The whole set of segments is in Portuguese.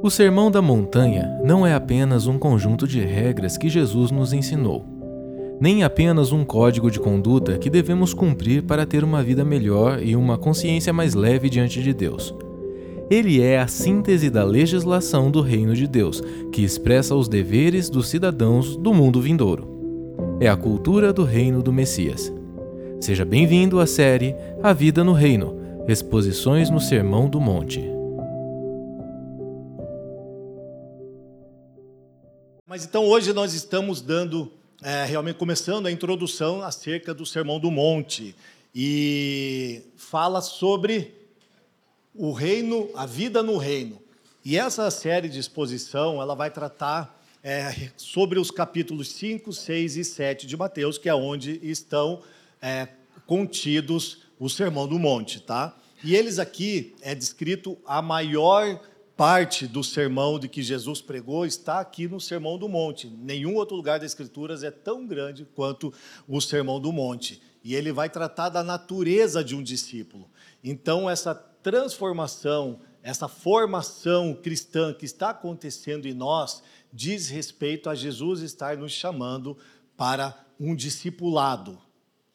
O Sermão da Montanha não é apenas um conjunto de regras que Jesus nos ensinou, nem apenas um código de conduta que devemos cumprir para ter uma vida melhor e uma consciência mais leve diante de Deus. Ele é a síntese da legislação do Reino de Deus, que expressa os deveres dos cidadãos do mundo vindouro. É a cultura do Reino do Messias. Seja bem-vindo à série A Vida no Reino Exposições no Sermão do Monte. Mas então hoje nós estamos dando, é, realmente começando a introdução acerca do Sermão do Monte. E fala sobre o reino, a vida no reino. E essa série de exposição, ela vai tratar é, sobre os capítulos 5, 6 e 7 de Mateus, que é onde estão é, contidos o Sermão do Monte, tá? E eles aqui é descrito a maior parte do sermão de que Jesus pregou está aqui no Sermão do Monte. Nenhum outro lugar das Escrituras é tão grande quanto o Sermão do Monte. E ele vai tratar da natureza de um discípulo. Então, essa transformação, essa formação cristã que está acontecendo em nós, diz respeito a Jesus estar nos chamando para um discipulado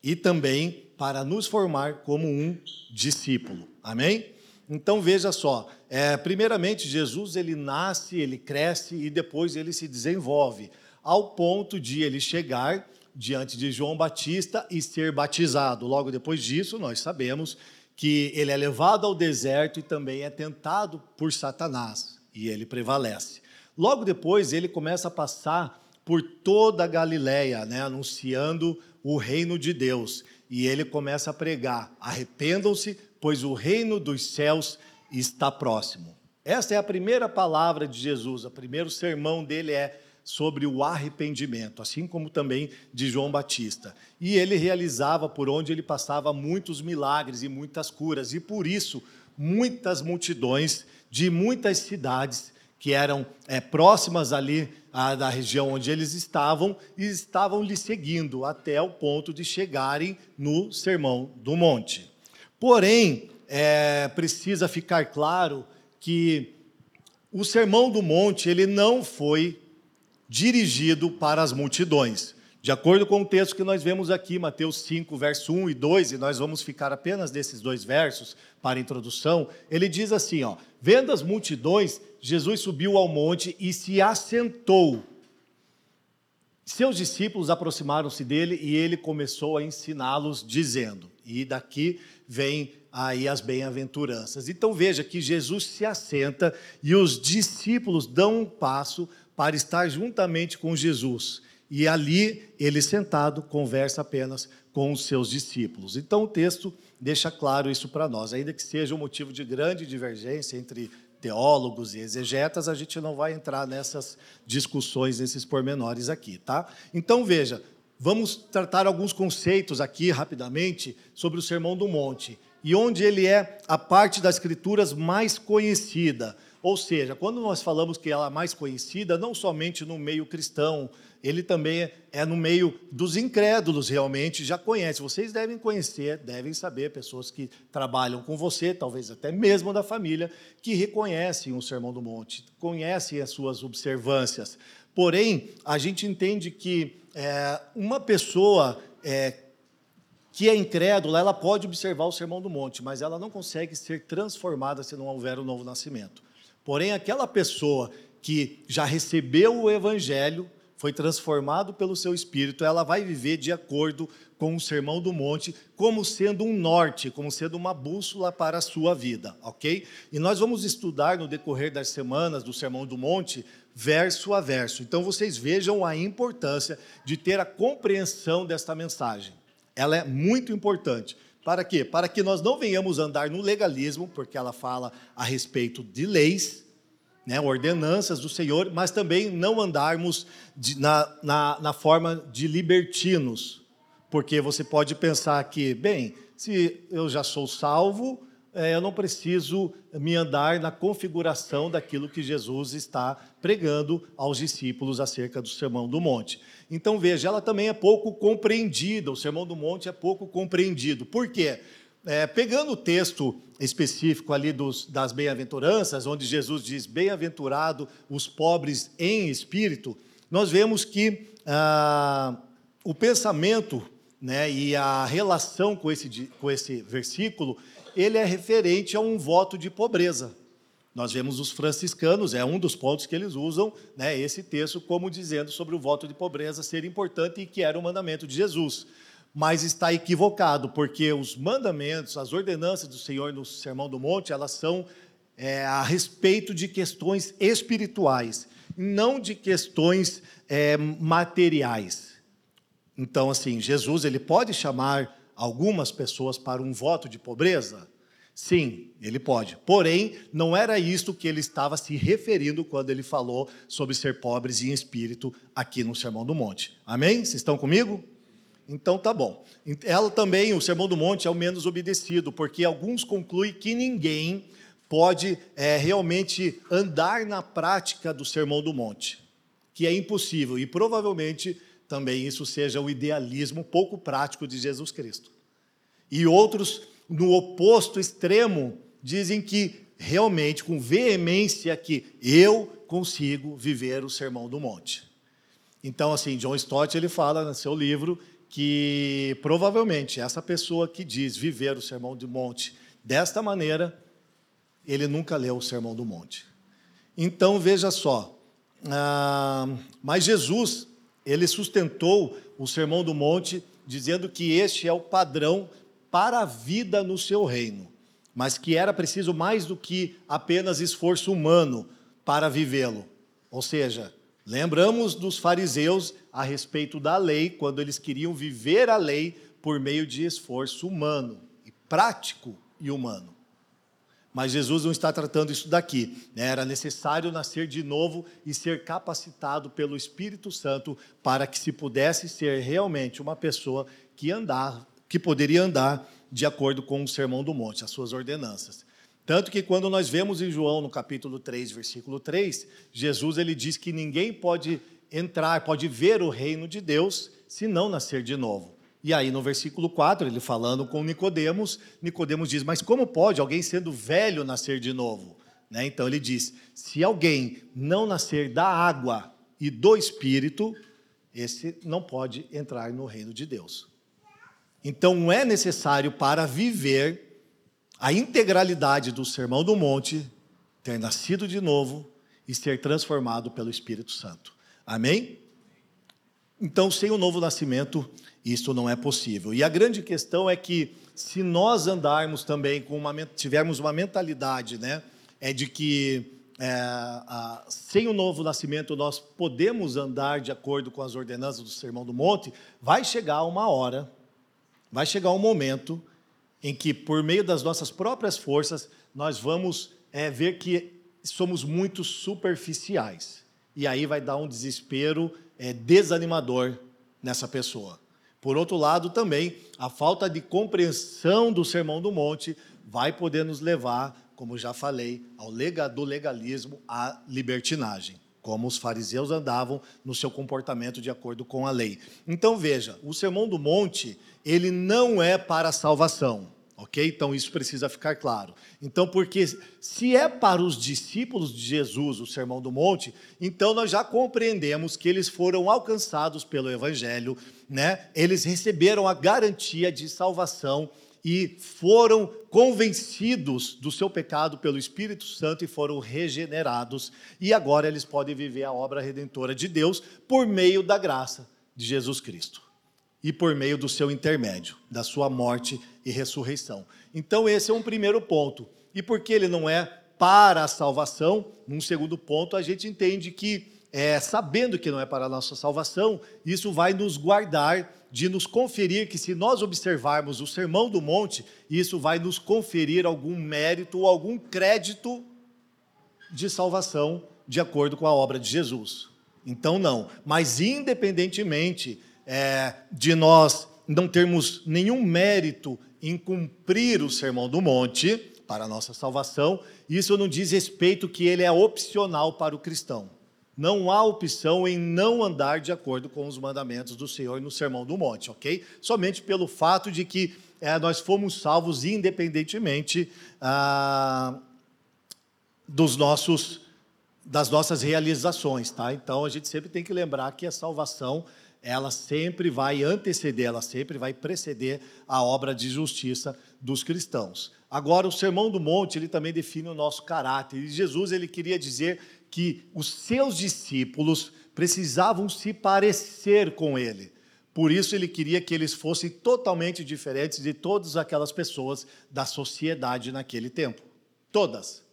e também para nos formar como um discípulo. Amém? Então veja só, é, primeiramente Jesus ele nasce, ele cresce e depois ele se desenvolve ao ponto de ele chegar diante de João Batista e ser batizado. Logo depois disso, nós sabemos que ele é levado ao deserto e também é tentado por Satanás e ele prevalece. Logo depois ele começa a passar por toda a Galiléia, né, anunciando o reino de Deus. E ele começa a pregar: arrependam-se, pois o reino dos céus está próximo. Essa é a primeira palavra de Jesus, o primeiro sermão dele é sobre o arrependimento, assim como também de João Batista. E ele realizava por onde ele passava muitos milagres e muitas curas, e por isso muitas multidões de muitas cidades que eram é, próximas ali da região onde eles estavam e estavam lhe seguindo até o ponto de chegarem no Sermão do Monte. Porém, é, precisa ficar claro que o Sermão do Monte ele não foi dirigido para as multidões. De acordo com o texto que nós vemos aqui, Mateus 5, verso 1 e 2, e nós vamos ficar apenas desses dois versos para introdução, ele diz assim: ó, vendo as multidões, Jesus subiu ao monte e se assentou. Seus discípulos aproximaram-se dele e ele começou a ensiná-los, dizendo: e daqui vem aí as bem-aventuranças. Então veja que Jesus se assenta e os discípulos dão um passo para estar juntamente com Jesus. E ali, ele sentado, conversa apenas com os seus discípulos. Então o texto deixa claro isso para nós. Ainda que seja um motivo de grande divergência entre teólogos e exegetas, a gente não vai entrar nessas discussões, nesses pormenores aqui, tá? Então veja, Vamos tratar alguns conceitos aqui rapidamente sobre o Sermão do Monte e onde ele é a parte das Escrituras mais conhecida. Ou seja, quando nós falamos que ela é mais conhecida, não somente no meio cristão, ele também é no meio dos incrédulos, realmente já conhece. Vocês devem conhecer, devem saber, pessoas que trabalham com você, talvez até mesmo da família, que reconhecem o Sermão do Monte, conhecem as suas observâncias. Porém, a gente entende que é, uma pessoa é, que é incrédula, ela pode observar o Sermão do Monte, mas ela não consegue ser transformada se não houver o novo nascimento. Porém, aquela pessoa que já recebeu o Evangelho, foi transformado pelo seu Espírito, ela vai viver de acordo com o Sermão do Monte, como sendo um norte, como sendo uma bússola para a sua vida, ok? E nós vamos estudar no decorrer das semanas do Sermão do Monte verso a verso. Então vocês vejam a importância de ter a compreensão desta mensagem. Ela é muito importante. Para quê? Para que nós não venhamos andar no legalismo, porque ela fala a respeito de leis, né, ordenanças do Senhor, mas também não andarmos de, na, na, na forma de libertinos, porque você pode pensar que, bem, se eu já sou salvo, eu não preciso me andar na configuração daquilo que Jesus está pregando aos discípulos acerca do Sermão do Monte. Então veja, ela também é pouco compreendida, o Sermão do Monte é pouco compreendido. Por quê? é, pegando o texto específico ali dos, das bem-aventuranças, onde Jesus diz: Bem-aventurado os pobres em espírito, nós vemos que ah, o pensamento né, e a relação com esse, com esse versículo, ele é referente a um voto de pobreza. Nós vemos os franciscanos, é um dos pontos que eles usam né, esse texto como dizendo sobre o voto de pobreza ser importante e que era o mandamento de Jesus. Mas está equivocado, porque os mandamentos, as ordenanças do Senhor no Sermão do Monte, elas são é, a respeito de questões espirituais, não de questões é, materiais. Então, assim, Jesus ele pode chamar algumas pessoas para um voto de pobreza? Sim, ele pode. Porém, não era isto que ele estava se referindo quando ele falou sobre ser pobres em espírito aqui no Sermão do Monte. Amém? Vocês estão comigo? Então tá bom. Ela também, o Sermão do Monte é o menos obedecido, porque alguns concluem que ninguém pode é, realmente andar na prática do Sermão do Monte, que é impossível e provavelmente também isso seja o idealismo pouco prático de Jesus Cristo. E outros no oposto extremo, dizem que realmente, com veemência, que eu consigo viver o Sermão do Monte. Então, assim, John Stott ele fala no seu livro que provavelmente essa pessoa que diz viver o Sermão do Monte desta maneira, ele nunca leu o Sermão do Monte. Então, veja só, ah, mas Jesus, ele sustentou o Sermão do Monte dizendo que este é o padrão para a vida no seu reino, mas que era preciso mais do que apenas esforço humano para vivê-lo. Ou seja, lembramos dos fariseus a respeito da lei, quando eles queriam viver a lei por meio de esforço humano, e prático e humano. Mas Jesus não está tratando isso daqui. Né? Era necessário nascer de novo e ser capacitado pelo Espírito Santo para que se pudesse ser realmente uma pessoa que andar, que poderia andar de acordo com o Sermão do Monte, as suas ordenanças. Tanto que quando nós vemos em João, no capítulo 3, versículo 3, Jesus ele diz que ninguém pode entrar, pode ver o reino de Deus se não nascer de novo. E aí no versículo 4, ele falando com Nicodemos, Nicodemos diz: "Mas como pode alguém sendo velho nascer de novo?" Né? Então ele diz: "Se alguém não nascer da água e do espírito, esse não pode entrar no reino de Deus." Então é necessário para viver a integralidade do Sermão do Monte ter nascido de novo e ser transformado pelo Espírito Santo. Amém? Então, sem o novo nascimento, isso não é possível. E a grande questão é que se nós andarmos também com uma tivermos uma mentalidade, né, é de que é, a, sem o novo nascimento nós podemos andar de acordo com as ordenanças do Sermão do Monte, vai chegar uma hora vai chegar um momento em que, por meio das nossas próprias forças, nós vamos é, ver que somos muito superficiais. E aí vai dar um desespero é, desanimador nessa pessoa. Por outro lado, também, a falta de compreensão do Sermão do Monte vai poder nos levar, como já falei, ao do legalismo à libertinagem como os fariseus andavam no seu comportamento de acordo com a lei. Então veja, o Sermão do Monte, ele não é para salvação, ok? Então isso precisa ficar claro. Então, porque se é para os discípulos de Jesus o Sermão do Monte, então nós já compreendemos que eles foram alcançados pelo Evangelho, né? Eles receberam a garantia de salvação e foram convencidos do seu pecado pelo Espírito Santo e foram regenerados. E agora eles podem viver a obra redentora de Deus por meio da graça de Jesus Cristo e por meio do seu intermédio, da sua morte e ressurreição. Então, esse é um primeiro ponto. E porque ele não é para a salvação, num segundo ponto, a gente entende que, é, sabendo que não é para a nossa salvação, isso vai nos guardar de nos conferir que, se nós observarmos o Sermão do Monte, isso vai nos conferir algum mérito ou algum crédito de salvação de acordo com a obra de Jesus. Então, não. Mas, independentemente é, de nós não termos nenhum mérito em cumprir o Sermão do Monte para a nossa salvação, isso não diz respeito que ele é opcional para o cristão. Não há opção em não andar de acordo com os mandamentos do Senhor no Sermão do Monte, ok? Somente pelo fato de que é, nós fomos salvos independentemente ah, dos nossos das nossas realizações, tá? Então a gente sempre tem que lembrar que a salvação ela sempre vai anteceder, ela sempre vai preceder a obra de justiça dos cristãos. Agora o Sermão do Monte, ele também define o nosso caráter. E Jesus ele queria dizer que os seus discípulos precisavam se parecer com ele. Por isso ele queria que eles fossem totalmente diferentes de todas aquelas pessoas da sociedade naquele tempo. Todas.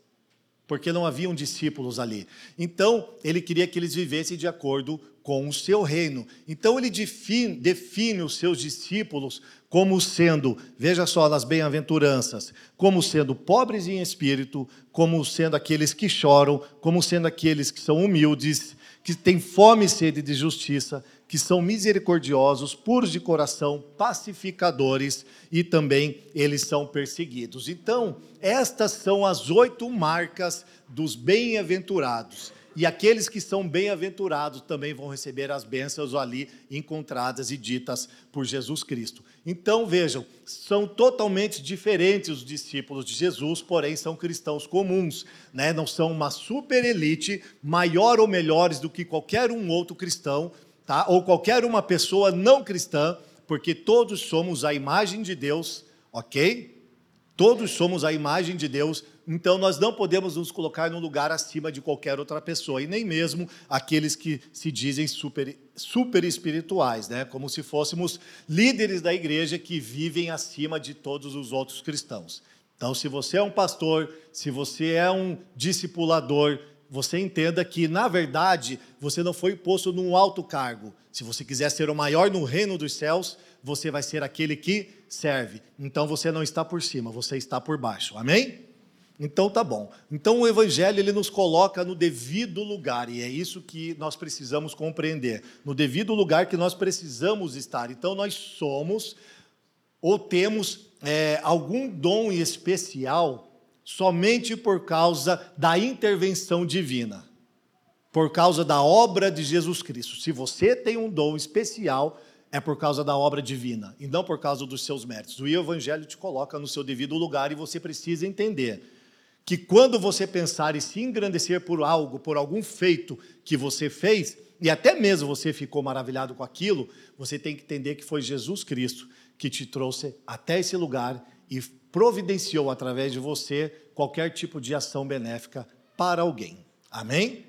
Porque não haviam discípulos ali. Então, ele queria que eles vivessem de acordo com o seu reino. Então, ele define, define os seus discípulos como sendo, veja só nas bem-aventuranças, como sendo pobres em espírito, como sendo aqueles que choram, como sendo aqueles que são humildes, que têm fome e sede de justiça, que são misericordiosos, puros de coração, pacificadores e também eles são perseguidos. Então, estas são as oito marcas dos bem-aventurados. E aqueles que são bem-aventurados também vão receber as bênçãos ali encontradas e ditas por Jesus Cristo. Então vejam, são totalmente diferentes os discípulos de Jesus, porém são cristãos comuns, né? não são uma super elite, maior ou melhores do que qualquer um outro cristão, tá? ou qualquer uma pessoa não cristã, porque todos somos a imagem de Deus, ok? Todos somos a imagem de Deus, então nós não podemos nos colocar num lugar acima de qualquer outra pessoa, e nem mesmo aqueles que se dizem super, super espirituais, né? como se fôssemos líderes da igreja que vivem acima de todos os outros cristãos. Então, se você é um pastor, se você é um discipulador, você entenda que, na verdade, você não foi posto num alto cargo. Se você quiser ser o maior no reino dos céus, você vai ser aquele que serve. Então você não está por cima, você está por baixo. Amém? Então tá bom. Então o evangelho ele nos coloca no devido lugar e é isso que nós precisamos compreender, no devido lugar que nós precisamos estar. Então nós somos ou temos é, algum dom especial somente por causa da intervenção divina, por causa da obra de Jesus Cristo. Se você tem um dom especial, é por causa da obra divina e não por causa dos seus méritos. O Evangelho te coloca no seu devido lugar e você precisa entender que quando você pensar e se engrandecer por algo, por algum feito que você fez, e até mesmo você ficou maravilhado com aquilo, você tem que entender que foi Jesus Cristo que te trouxe até esse lugar e providenciou através de você qualquer tipo de ação benéfica para alguém. Amém?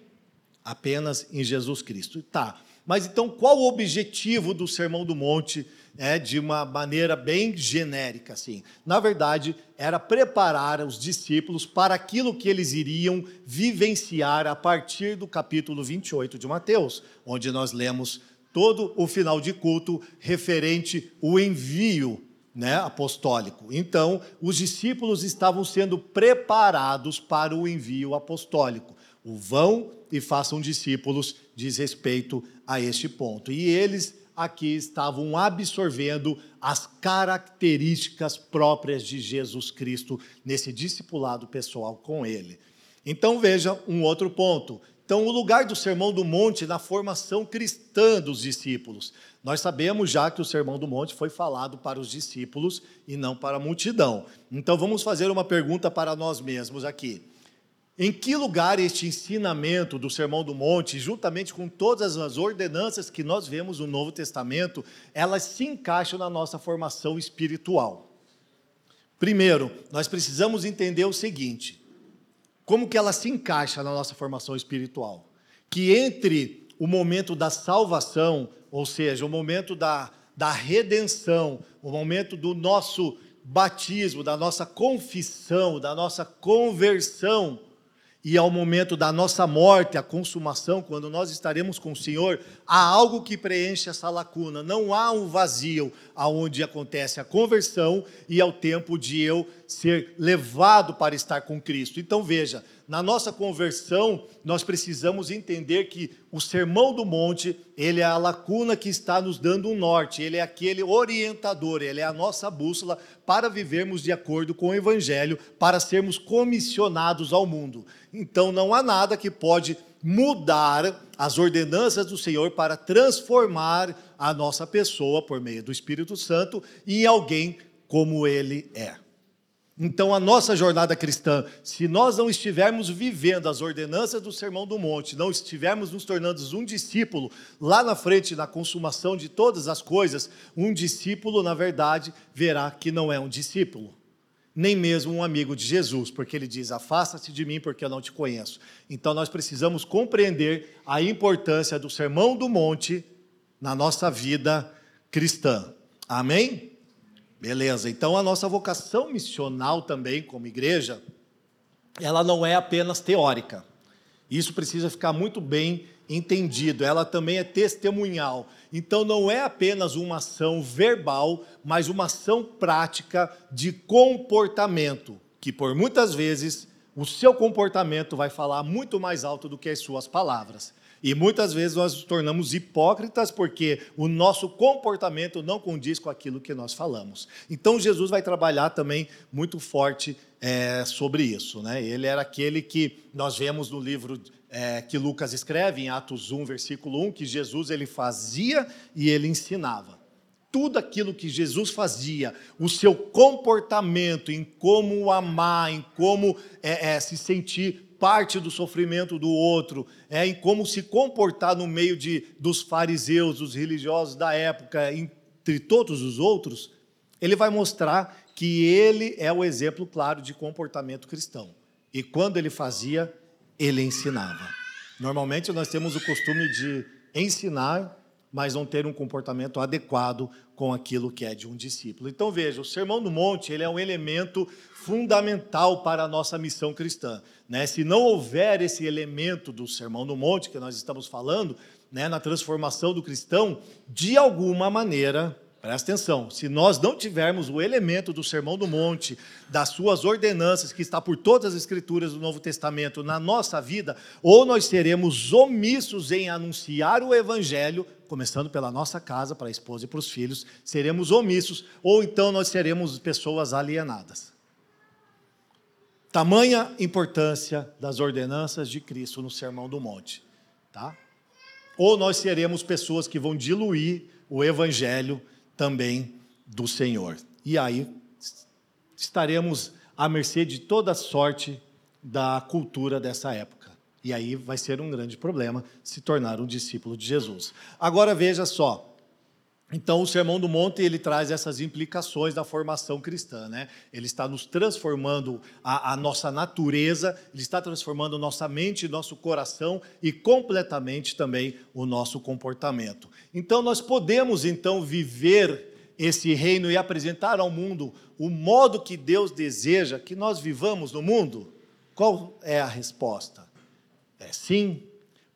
Apenas em Jesus Cristo. Tá. Mas então, qual o objetivo do Sermão do Monte? É, de uma maneira bem genérica, assim. Na verdade, era preparar os discípulos para aquilo que eles iriam vivenciar a partir do capítulo 28 de Mateus, onde nós lemos todo o final de culto referente o envio né, apostólico. Então, os discípulos estavam sendo preparados para o envio apostólico. O vão e façam discípulos diz respeito a este ponto. E eles aqui estavam absorvendo as características próprias de Jesus Cristo nesse discipulado pessoal com ele. Então veja um outro ponto. Então, o lugar do Sermão do Monte na formação cristã dos discípulos. Nós sabemos já que o Sermão do Monte foi falado para os discípulos e não para a multidão. Então, vamos fazer uma pergunta para nós mesmos aqui. Em que lugar este ensinamento do Sermão do Monte, juntamente com todas as ordenanças que nós vemos no Novo Testamento, elas se encaixam na nossa formação espiritual? Primeiro, nós precisamos entender o seguinte: como que ela se encaixa na nossa formação espiritual? Que entre o momento da salvação, ou seja, o momento da, da redenção, o momento do nosso batismo, da nossa confissão, da nossa conversão, e ao momento da nossa morte, a consumação, quando nós estaremos com o Senhor, há algo que preenche essa lacuna. Não há um vazio aonde acontece a conversão e ao tempo de eu ser levado para estar com Cristo. Então veja, na nossa conversão, nós precisamos entender que o Sermão do Monte, ele é a lacuna que está nos dando um norte, ele é aquele orientador, ele é a nossa bússola para vivermos de acordo com o evangelho, para sermos comissionados ao mundo. Então não há nada que pode mudar as ordenanças do Senhor para transformar a nossa pessoa por meio do Espírito Santo em alguém como ele é. Então, a nossa jornada cristã, se nós não estivermos vivendo as ordenanças do Sermão do Monte, não estivermos nos tornando um discípulo, lá na frente, na consumação de todas as coisas, um discípulo, na verdade, verá que não é um discípulo, nem mesmo um amigo de Jesus, porque ele diz: Afasta-te de mim, porque eu não te conheço. Então, nós precisamos compreender a importância do Sermão do Monte na nossa vida cristã. Amém? Beleza, então a nossa vocação missional também, como igreja, ela não é apenas teórica. Isso precisa ficar muito bem entendido. Ela também é testemunhal. Então não é apenas uma ação verbal, mas uma ação prática de comportamento, que por muitas vezes o seu comportamento vai falar muito mais alto do que as suas palavras. E muitas vezes nós nos tornamos hipócritas porque o nosso comportamento não condiz com aquilo que nós falamos. Então Jesus vai trabalhar também muito forte é, sobre isso. Né? Ele era aquele que nós vemos no livro é, que Lucas escreve, em Atos 1, versículo 1, que Jesus ele fazia e ele ensinava tudo aquilo que Jesus fazia, o seu comportamento em como amar, em como é, é, se sentir parte do sofrimento do outro, é em como se comportar no meio de, dos fariseus, dos religiosos da época, entre todos os outros, ele vai mostrar que ele é o exemplo claro de comportamento cristão. E quando ele fazia, ele ensinava. Normalmente nós temos o costume de ensinar, mas não ter um comportamento adequado com aquilo que é de um discípulo. Então veja, o Sermão do Monte ele é um elemento fundamental para a nossa missão cristã. Né? Se não houver esse elemento do Sermão do Monte que nós estamos falando, né, na transformação do cristão, de alguma maneira, presta atenção, se nós não tivermos o elemento do Sermão do Monte, das suas ordenanças, que está por todas as escrituras do Novo Testamento na nossa vida, ou nós seremos omissos em anunciar o Evangelho, começando pela nossa casa, para a esposa e para os filhos, seremos omissos, ou então nós seremos pessoas alienadas. Tamanha importância das ordenanças de Cristo no Sermão do Monte, tá? Ou nós seremos pessoas que vão diluir o evangelho também do Senhor. E aí estaremos à mercê de toda sorte da cultura dessa época. E aí vai ser um grande problema se tornar um discípulo de Jesus. Agora veja só, então, o Sermão do Monte ele traz essas implicações da formação cristã, né? Ele está nos transformando a, a, nossa natureza, ele está transformando nossa mente, nosso coração e completamente também o nosso comportamento. Então, nós podemos então viver esse reino e apresentar ao mundo o modo que Deus deseja que nós vivamos no mundo. Qual é a resposta? É sim.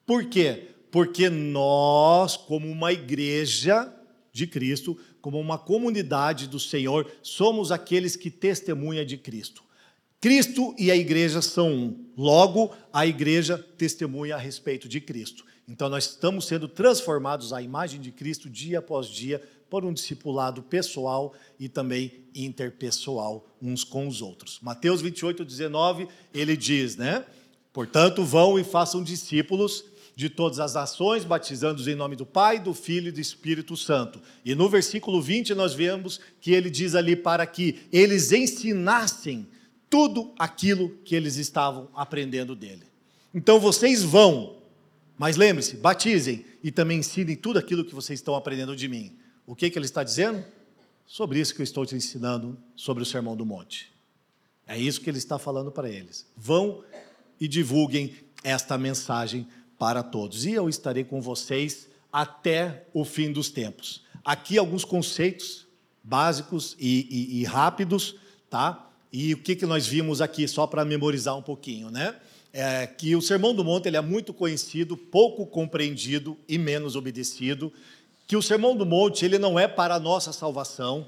Por quê? Porque nós, como uma igreja de Cristo, como uma comunidade do Senhor, somos aqueles que testemunha de Cristo. Cristo e a igreja são um. Logo, a igreja testemunha a respeito de Cristo. Então, nós estamos sendo transformados à imagem de Cristo dia após dia por um discipulado pessoal e também interpessoal uns com os outros. Mateus 28, 19, ele diz, né? Portanto, vão e façam discípulos de todas as nações, batizando-os em nome do Pai, do Filho e do Espírito Santo. E no versículo 20 nós vemos que ele diz ali para que eles ensinassem tudo aquilo que eles estavam aprendendo dele. Então vocês vão, mas lembre-se, batizem e também ensinem tudo aquilo que vocês estão aprendendo de mim. O que, que ele está dizendo? Sobre isso que eu estou te ensinando sobre o Sermão do Monte. É isso que ele está falando para eles. Vão e divulguem esta mensagem para todos. E eu estarei com vocês até o fim dos tempos. Aqui alguns conceitos básicos e, e, e rápidos, tá? E o que, que nós vimos aqui, só para memorizar um pouquinho, né? É que o Sermão do Monte ele é muito conhecido, pouco compreendido e menos obedecido. Que o Sermão do Monte ele não é para a nossa salvação,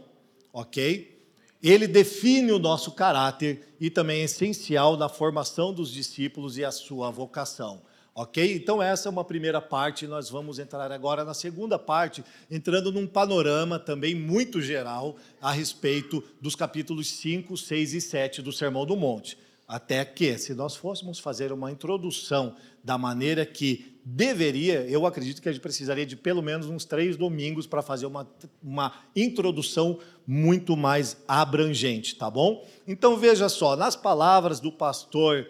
ok? Ele define o nosso caráter e também é essencial na formação dos discípulos e a sua vocação. Ok? Então, essa é uma primeira parte. Nós vamos entrar agora na segunda parte, entrando num panorama também muito geral a respeito dos capítulos 5, 6 e 7 do Sermão do Monte. Até que, se nós fôssemos fazer uma introdução da maneira que deveria, eu acredito que a gente precisaria de pelo menos uns três domingos para fazer uma, uma introdução muito mais abrangente, tá bom? Então veja só, nas palavras do pastor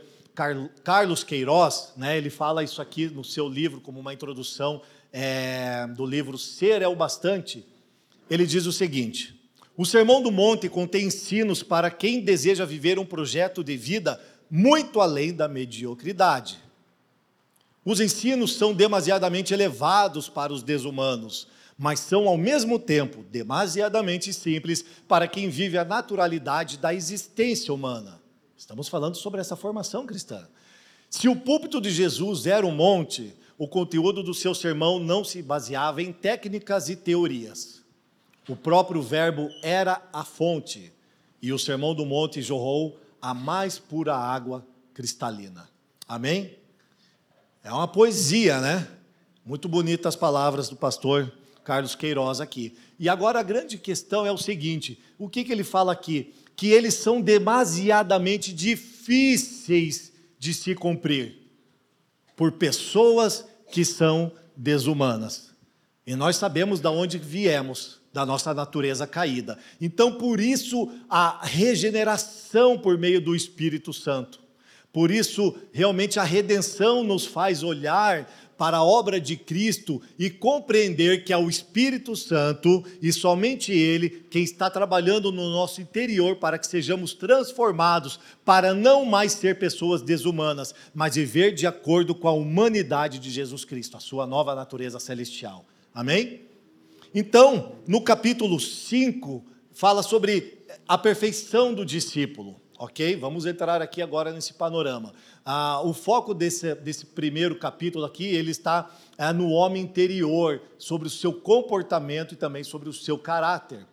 Carlos Queiroz, né, ele fala isso aqui no seu livro como uma introdução é, do livro Ser é o Bastante. Ele diz o seguinte: o Sermão do Monte contém ensinos para quem deseja viver um projeto de vida muito além da mediocridade. Os ensinos são demasiadamente elevados para os desumanos, mas são ao mesmo tempo demasiadamente simples para quem vive a naturalidade da existência humana. Estamos falando sobre essa formação cristã. Se o púlpito de Jesus era um monte, o conteúdo do seu sermão não se baseava em técnicas e teorias o próprio Verbo era a fonte, e o Sermão do Monte jorrou a mais pura água cristalina. Amém? É uma poesia, né? Muito bonitas as palavras do pastor Carlos Queiroz aqui. E agora a grande questão é o seguinte: o que, que ele fala aqui? Que eles são demasiadamente difíceis de se cumprir por pessoas que são desumanas. E nós sabemos de onde viemos da nossa natureza caída. Então, por isso, a regeneração por meio do Espírito Santo. Por isso, realmente, a redenção nos faz olhar para a obra de Cristo e compreender que é o Espírito Santo e somente Ele quem está trabalhando no nosso interior para que sejamos transformados, para não mais ser pessoas desumanas, mas viver de acordo com a humanidade de Jesus Cristo, a sua nova natureza celestial. Amém? Então, no capítulo 5, fala sobre a perfeição do discípulo, ok? Vamos entrar aqui agora nesse panorama. Ah, o foco desse, desse primeiro capítulo aqui, ele está é, no homem interior, sobre o seu comportamento e também sobre o seu caráter.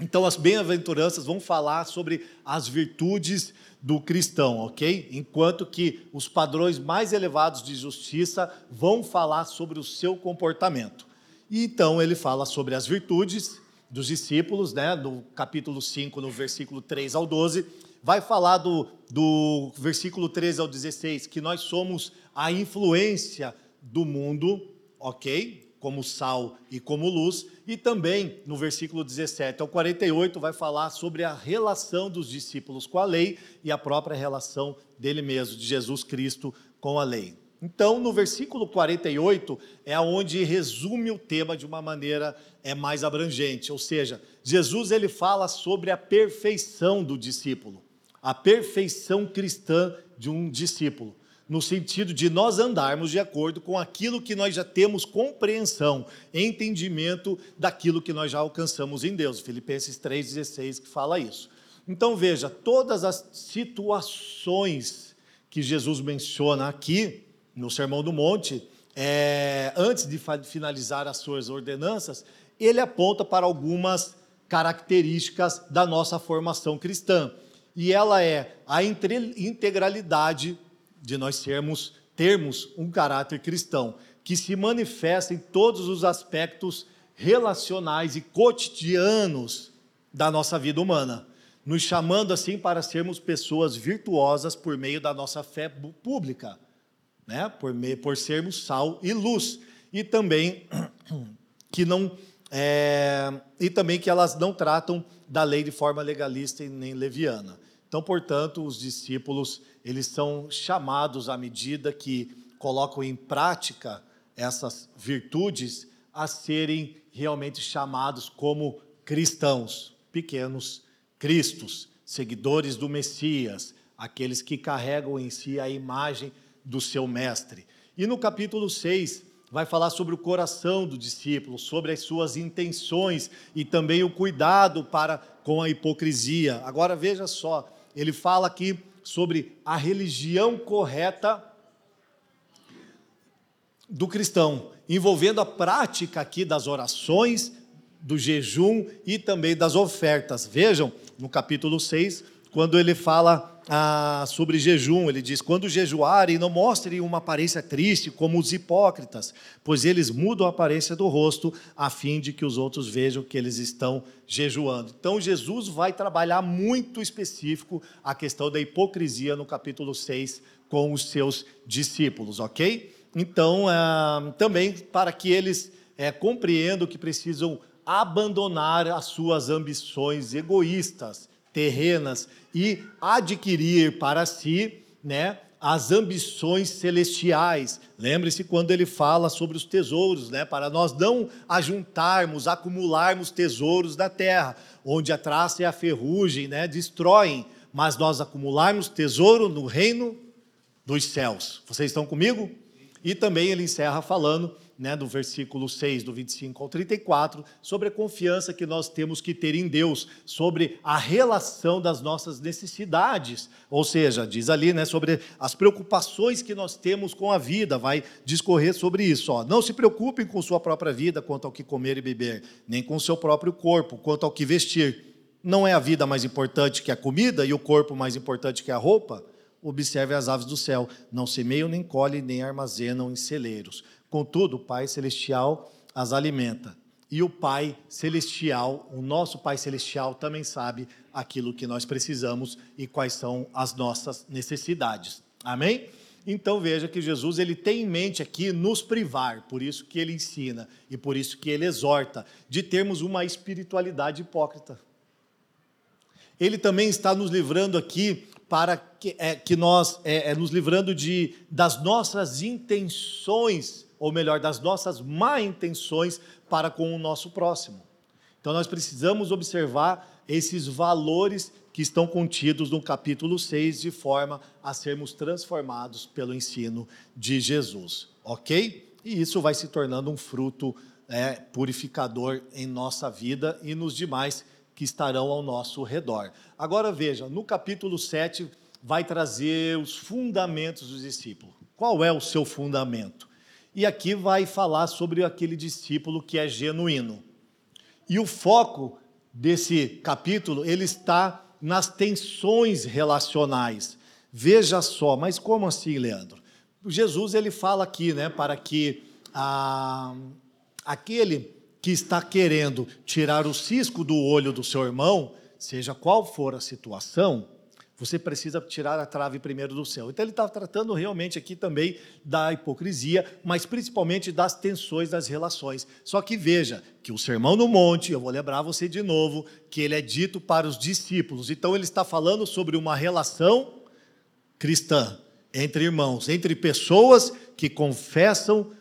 Então, as bem-aventuranças vão falar sobre as virtudes do cristão, ok? Enquanto que os padrões mais elevados de justiça vão falar sobre o seu comportamento. E então ele fala sobre as virtudes dos discípulos, né, no capítulo 5, no versículo 3 ao 12. Vai falar do, do versículo 13 ao 16, que nós somos a influência do mundo, ok? Como sal e como luz. E também no versículo 17 ao 48 vai falar sobre a relação dos discípulos com a lei e a própria relação dele mesmo, de Jesus Cristo com a lei. Então, no versículo 48 é onde resume o tema de uma maneira é mais abrangente, ou seja, Jesus ele fala sobre a perfeição do discípulo, a perfeição cristã de um discípulo, no sentido de nós andarmos de acordo com aquilo que nós já temos compreensão, entendimento daquilo que nós já alcançamos em Deus. Filipenses 3:16 que fala isso. Então veja, todas as situações que Jesus menciona aqui, no Sermão do Monte, é, antes de finalizar as suas ordenanças, ele aponta para algumas características da nossa formação cristã. E ela é a integralidade de nós sermos, termos um caráter cristão, que se manifesta em todos os aspectos relacionais e cotidianos da nossa vida humana, nos chamando assim para sermos pessoas virtuosas por meio da nossa fé pública né? por, por sermos sal e luz. E também que não é, e também que elas não tratam da lei de forma legalista e nem leviana. Então, portanto, os discípulos eles são chamados à medida que colocam em prática essas virtudes a serem realmente chamados como cristãos, pequenos cristos, seguidores do Messias, aqueles que carregam em si a imagem do seu mestre. E no capítulo 6, vai falar sobre o coração do discípulo, sobre as suas intenções e também o cuidado para com a hipocrisia. Agora veja só, ele fala aqui sobre a religião correta do cristão, envolvendo a prática aqui das orações, do jejum e também das ofertas. Vejam, no capítulo 6, quando ele fala ah, sobre jejum. Ele diz: quando jejuarem, não mostrem uma aparência triste como os hipócritas, pois eles mudam a aparência do rosto a fim de que os outros vejam que eles estão jejuando. Então, Jesus vai trabalhar muito específico a questão da hipocrisia no capítulo 6 com os seus discípulos, ok? Então, ah, também para que eles é, compreendam que precisam abandonar as suas ambições egoístas terrenas e adquirir para si, né, as ambições celestiais. Lembre-se quando ele fala sobre os tesouros, né, para nós não ajuntarmos, acumularmos tesouros da terra, onde a traça e a ferrugem, né, destroem, mas nós acumularmos tesouro no reino dos céus. Vocês estão comigo? E também ele encerra falando né, do versículo 6, do 25 ao 34, sobre a confiança que nós temos que ter em Deus, sobre a relação das nossas necessidades, ou seja, diz ali, né, sobre as preocupações que nós temos com a vida, vai discorrer sobre isso. Ó. Não se preocupem com sua própria vida quanto ao que comer e beber, nem com seu próprio corpo quanto ao que vestir. Não é a vida mais importante que a comida e o corpo mais importante que a roupa? Observe as aves do céu, não semeiam, nem colhem, nem armazenam em celeiros Contudo, o Pai Celestial as alimenta. E o Pai Celestial, o nosso Pai Celestial, também sabe aquilo que nós precisamos e quais são as nossas necessidades. Amém? Então veja que Jesus ele tem em mente aqui nos privar, por isso que ele ensina e por isso que ele exorta de termos uma espiritualidade hipócrita. Ele também está nos livrando aqui para que, é, que nós é, é, nos livrando de das nossas intenções ou melhor, das nossas má intenções para com o nosso próximo. Então nós precisamos observar esses valores que estão contidos no capítulo 6, de forma a sermos transformados pelo ensino de Jesus, ok? E isso vai se tornando um fruto é, purificador em nossa vida e nos demais que estarão ao nosso redor. Agora veja, no capítulo 7 vai trazer os fundamentos dos discípulos. Qual é o seu fundamento? E aqui vai falar sobre aquele discípulo que é genuíno. E o foco desse capítulo, ele está nas tensões relacionais. Veja só, mas como assim, Leandro? Jesus ele fala aqui, né, para que aquele que está querendo tirar o cisco do olho do seu irmão, seja qual for a situação, você precisa tirar a trave primeiro do céu. Então, ele está tratando realmente aqui também da hipocrisia, mas principalmente das tensões das relações. Só que veja que o Sermão no Monte, eu vou lembrar você de novo, que ele é dito para os discípulos. Então, ele está falando sobre uma relação cristã entre irmãos, entre pessoas que confessam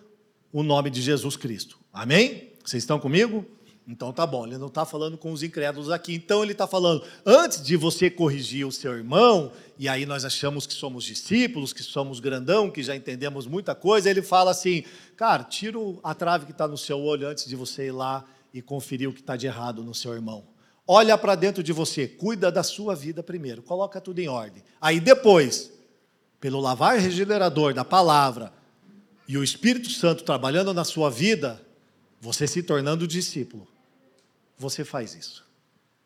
o nome de Jesus Cristo. Amém? Vocês estão comigo? Então tá bom, ele não está falando com os incrédulos aqui. Então ele está falando, antes de você corrigir o seu irmão, e aí nós achamos que somos discípulos, que somos grandão, que já entendemos muita coisa, ele fala assim, cara, tira a trave que está no seu olho antes de você ir lá e conferir o que está de errado no seu irmão. Olha para dentro de você, cuida da sua vida primeiro, coloca tudo em ordem. Aí depois, pelo lavar regenerador da palavra e o Espírito Santo trabalhando na sua vida, você se tornando discípulo, você faz isso.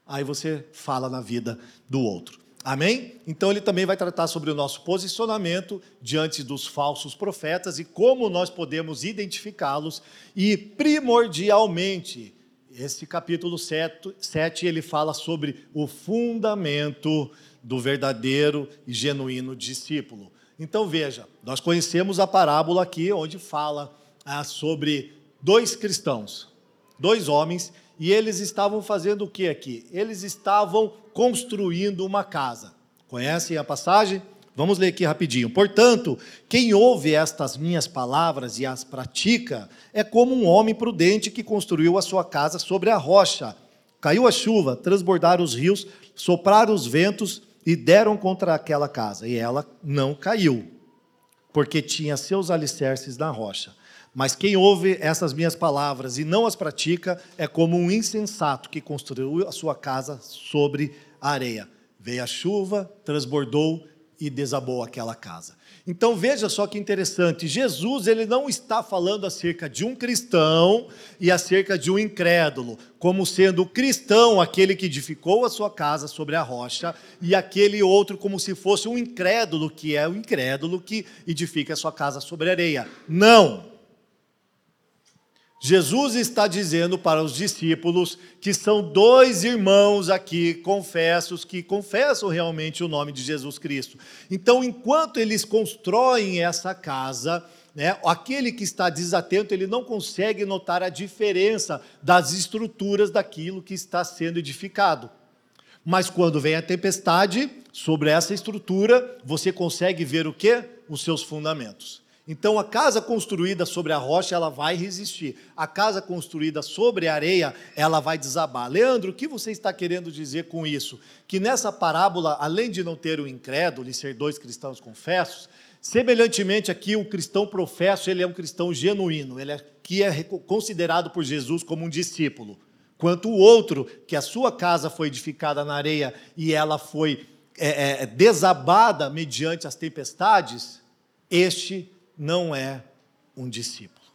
Aí você fala na vida do outro. Amém? Então ele também vai tratar sobre o nosso posicionamento diante dos falsos profetas e como nós podemos identificá-los e primordialmente esse capítulo 7, 7 ele fala sobre o fundamento do verdadeiro e genuíno discípulo. Então veja, nós conhecemos a parábola aqui onde fala ah, sobre dois cristãos, dois homens, e eles estavam fazendo o que aqui? Eles estavam construindo uma casa. Conhecem a passagem? Vamos ler aqui rapidinho. Portanto, quem ouve estas minhas palavras e as pratica é como um homem prudente que construiu a sua casa sobre a rocha. Caiu a chuva, transbordaram os rios, sopraram os ventos e deram contra aquela casa, e ela não caiu, porque tinha seus alicerces na rocha. Mas quem ouve essas minhas palavras e não as pratica é como um insensato que construiu a sua casa sobre a areia. Veio a chuva, transbordou, e desabou aquela casa. Então veja só que interessante, Jesus ele não está falando acerca de um cristão e acerca de um incrédulo, como sendo o cristão aquele que edificou a sua casa sobre a rocha e aquele outro como se fosse um incrédulo que é o incrédulo que edifica a sua casa sobre a areia. Não. Jesus está dizendo para os discípulos que são dois irmãos aqui, confessos, que confessam realmente o nome de Jesus Cristo. Então, enquanto eles constroem essa casa, né, aquele que está desatento, ele não consegue notar a diferença das estruturas daquilo que está sendo edificado. Mas quando vem a tempestade, sobre essa estrutura, você consegue ver o que? Os seus fundamentos. Então a casa construída sobre a rocha, ela vai resistir. A casa construída sobre a areia, ela vai desabar. Leandro, o que você está querendo dizer com isso? Que nessa parábola, além de não ter o incrédulo e ser dois cristãos confessos, semelhantemente aqui o cristão professo, ele é um cristão genuíno, ele é que é considerado por Jesus como um discípulo. Quanto o outro, que a sua casa foi edificada na areia e ela foi é, é, desabada mediante as tempestades, este não é um discípulo.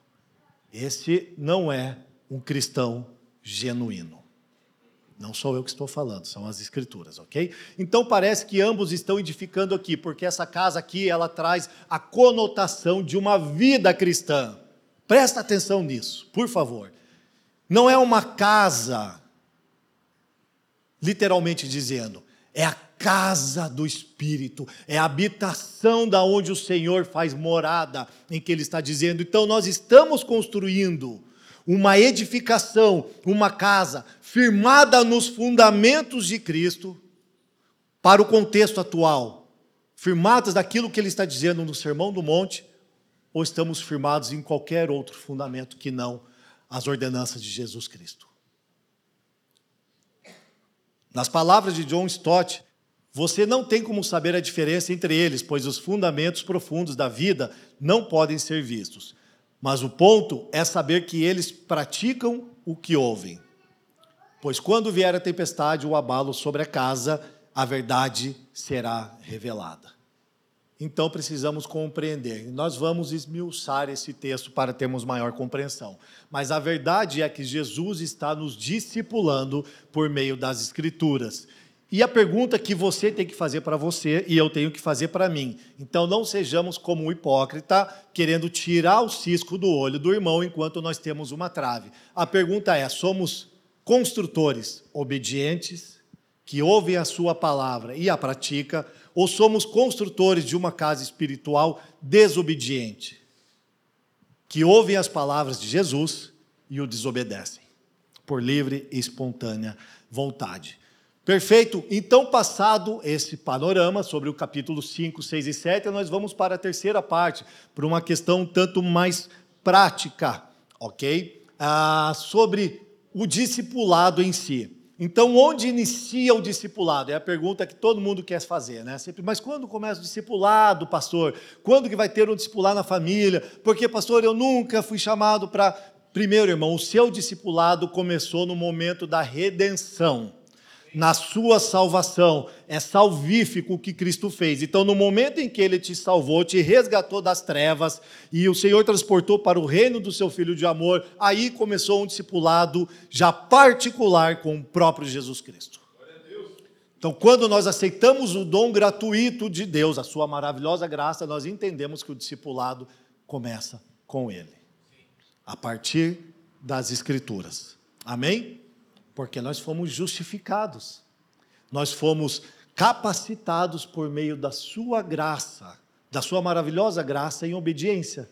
Esse não é um cristão genuíno. Não sou eu que estou falando, são as escrituras, ok? Então parece que ambos estão edificando aqui, porque essa casa aqui ela traz a conotação de uma vida cristã. Presta atenção nisso, por favor. Não é uma casa, literalmente dizendo, é a casa do Espírito, é a habitação da onde o Senhor faz morada, em que ele está dizendo. Então nós estamos construindo uma edificação, uma casa firmada nos fundamentos de Cristo para o contexto atual, firmadas daquilo que ele está dizendo no Sermão do Monte, ou estamos firmados em qualquer outro fundamento que não as ordenanças de Jesus Cristo. Nas palavras de John Stott, você não tem como saber a diferença entre eles, pois os fundamentos profundos da vida não podem ser vistos. Mas o ponto é saber que eles praticam o que ouvem. Pois quando vier a tempestade ou abalo sobre a casa, a verdade será revelada. Então precisamos compreender. Nós vamos esmiuçar esse texto para termos maior compreensão. Mas a verdade é que Jesus está nos discipulando por meio das Escrituras. E a pergunta que você tem que fazer para você e eu tenho que fazer para mim. Então não sejamos como um hipócrita querendo tirar o cisco do olho do irmão enquanto nós temos uma trave. A pergunta é: somos construtores obedientes que ouvem a sua palavra e a pratica ou somos construtores de uma casa espiritual desobediente que ouvem as palavras de Jesus e o desobedecem por livre e espontânea vontade? Perfeito? Então, passado esse panorama sobre o capítulo 5, 6 e 7, nós vamos para a terceira parte, para uma questão tanto mais prática, ok? Ah, sobre o discipulado em si. Então, onde inicia o discipulado? É a pergunta que todo mundo quer fazer, né? Sempre, mas quando começa o discipulado, pastor? Quando que vai ter um discipulado na família? Porque, pastor, eu nunca fui chamado para. Primeiro, irmão, o seu discipulado começou no momento da redenção na sua salvação. É salvífico o que Cristo fez. Então, no momento em que ele te salvou, te resgatou das trevas e o Senhor transportou para o reino do seu filho de amor, aí começou um discipulado já particular com o próprio Jesus Cristo. Então, quando nós aceitamos o dom gratuito de Deus, a sua maravilhosa graça, nós entendemos que o discipulado começa com ele, a partir das Escrituras. Amém? Porque nós fomos justificados, nós fomos capacitados por meio da Sua graça, da Sua maravilhosa graça em obediência.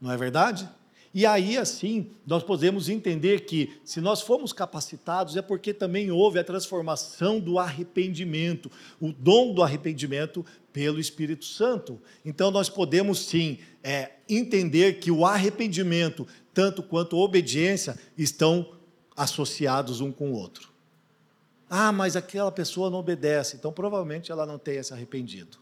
Não é verdade? E aí, assim, nós podemos entender que, se nós fomos capacitados, é porque também houve a transformação do arrependimento, o dom do arrependimento pelo Espírito Santo. Então, nós podemos sim é, entender que o arrependimento, tanto quanto a obediência, estão associados um com o outro. Ah, mas aquela pessoa não obedece, então provavelmente ela não tenha se arrependido.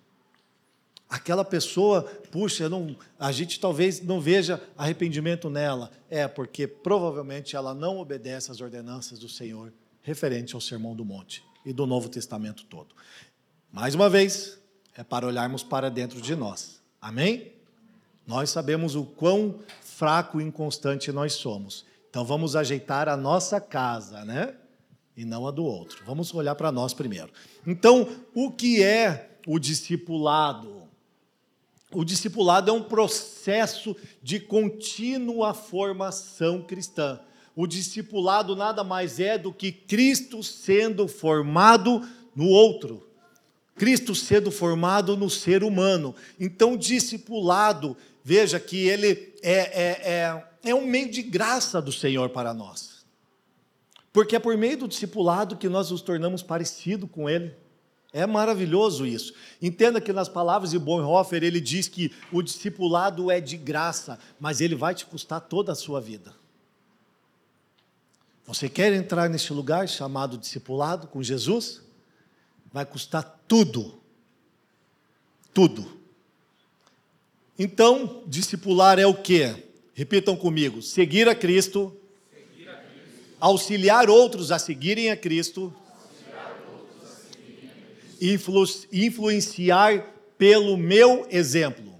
Aquela pessoa, puxa, não, a gente talvez não veja arrependimento nela. É, porque provavelmente ela não obedece às ordenanças do Senhor referente ao Sermão do Monte e do Novo Testamento todo. Mais uma vez, é para olharmos para dentro de nós. Amém? Nós sabemos o quão fraco e inconstante nós somos. Então vamos ajeitar a nossa casa, né? E não a do outro. Vamos olhar para nós primeiro. Então, o que é o discipulado? O discipulado é um processo de contínua formação cristã. O discipulado nada mais é do que Cristo sendo formado no outro. Cristo sendo formado no ser humano. Então, discipulado, veja que ele é, é, é, é um meio de graça do Senhor para nós. Porque é por meio do discipulado que nós nos tornamos parecidos com Ele. É maravilhoso isso. Entenda que nas palavras de Bonhoeffer, ele diz que o discipulado é de graça, mas ele vai te custar toda a sua vida. Você quer entrar neste lugar chamado discipulado com Jesus? vai custar tudo. Tudo. Então, discipular é o quê? Repitam comigo: seguir a Cristo, seguir a Cristo. auxiliar outros a seguirem a Cristo, Influ, influenciar pelo meu exemplo.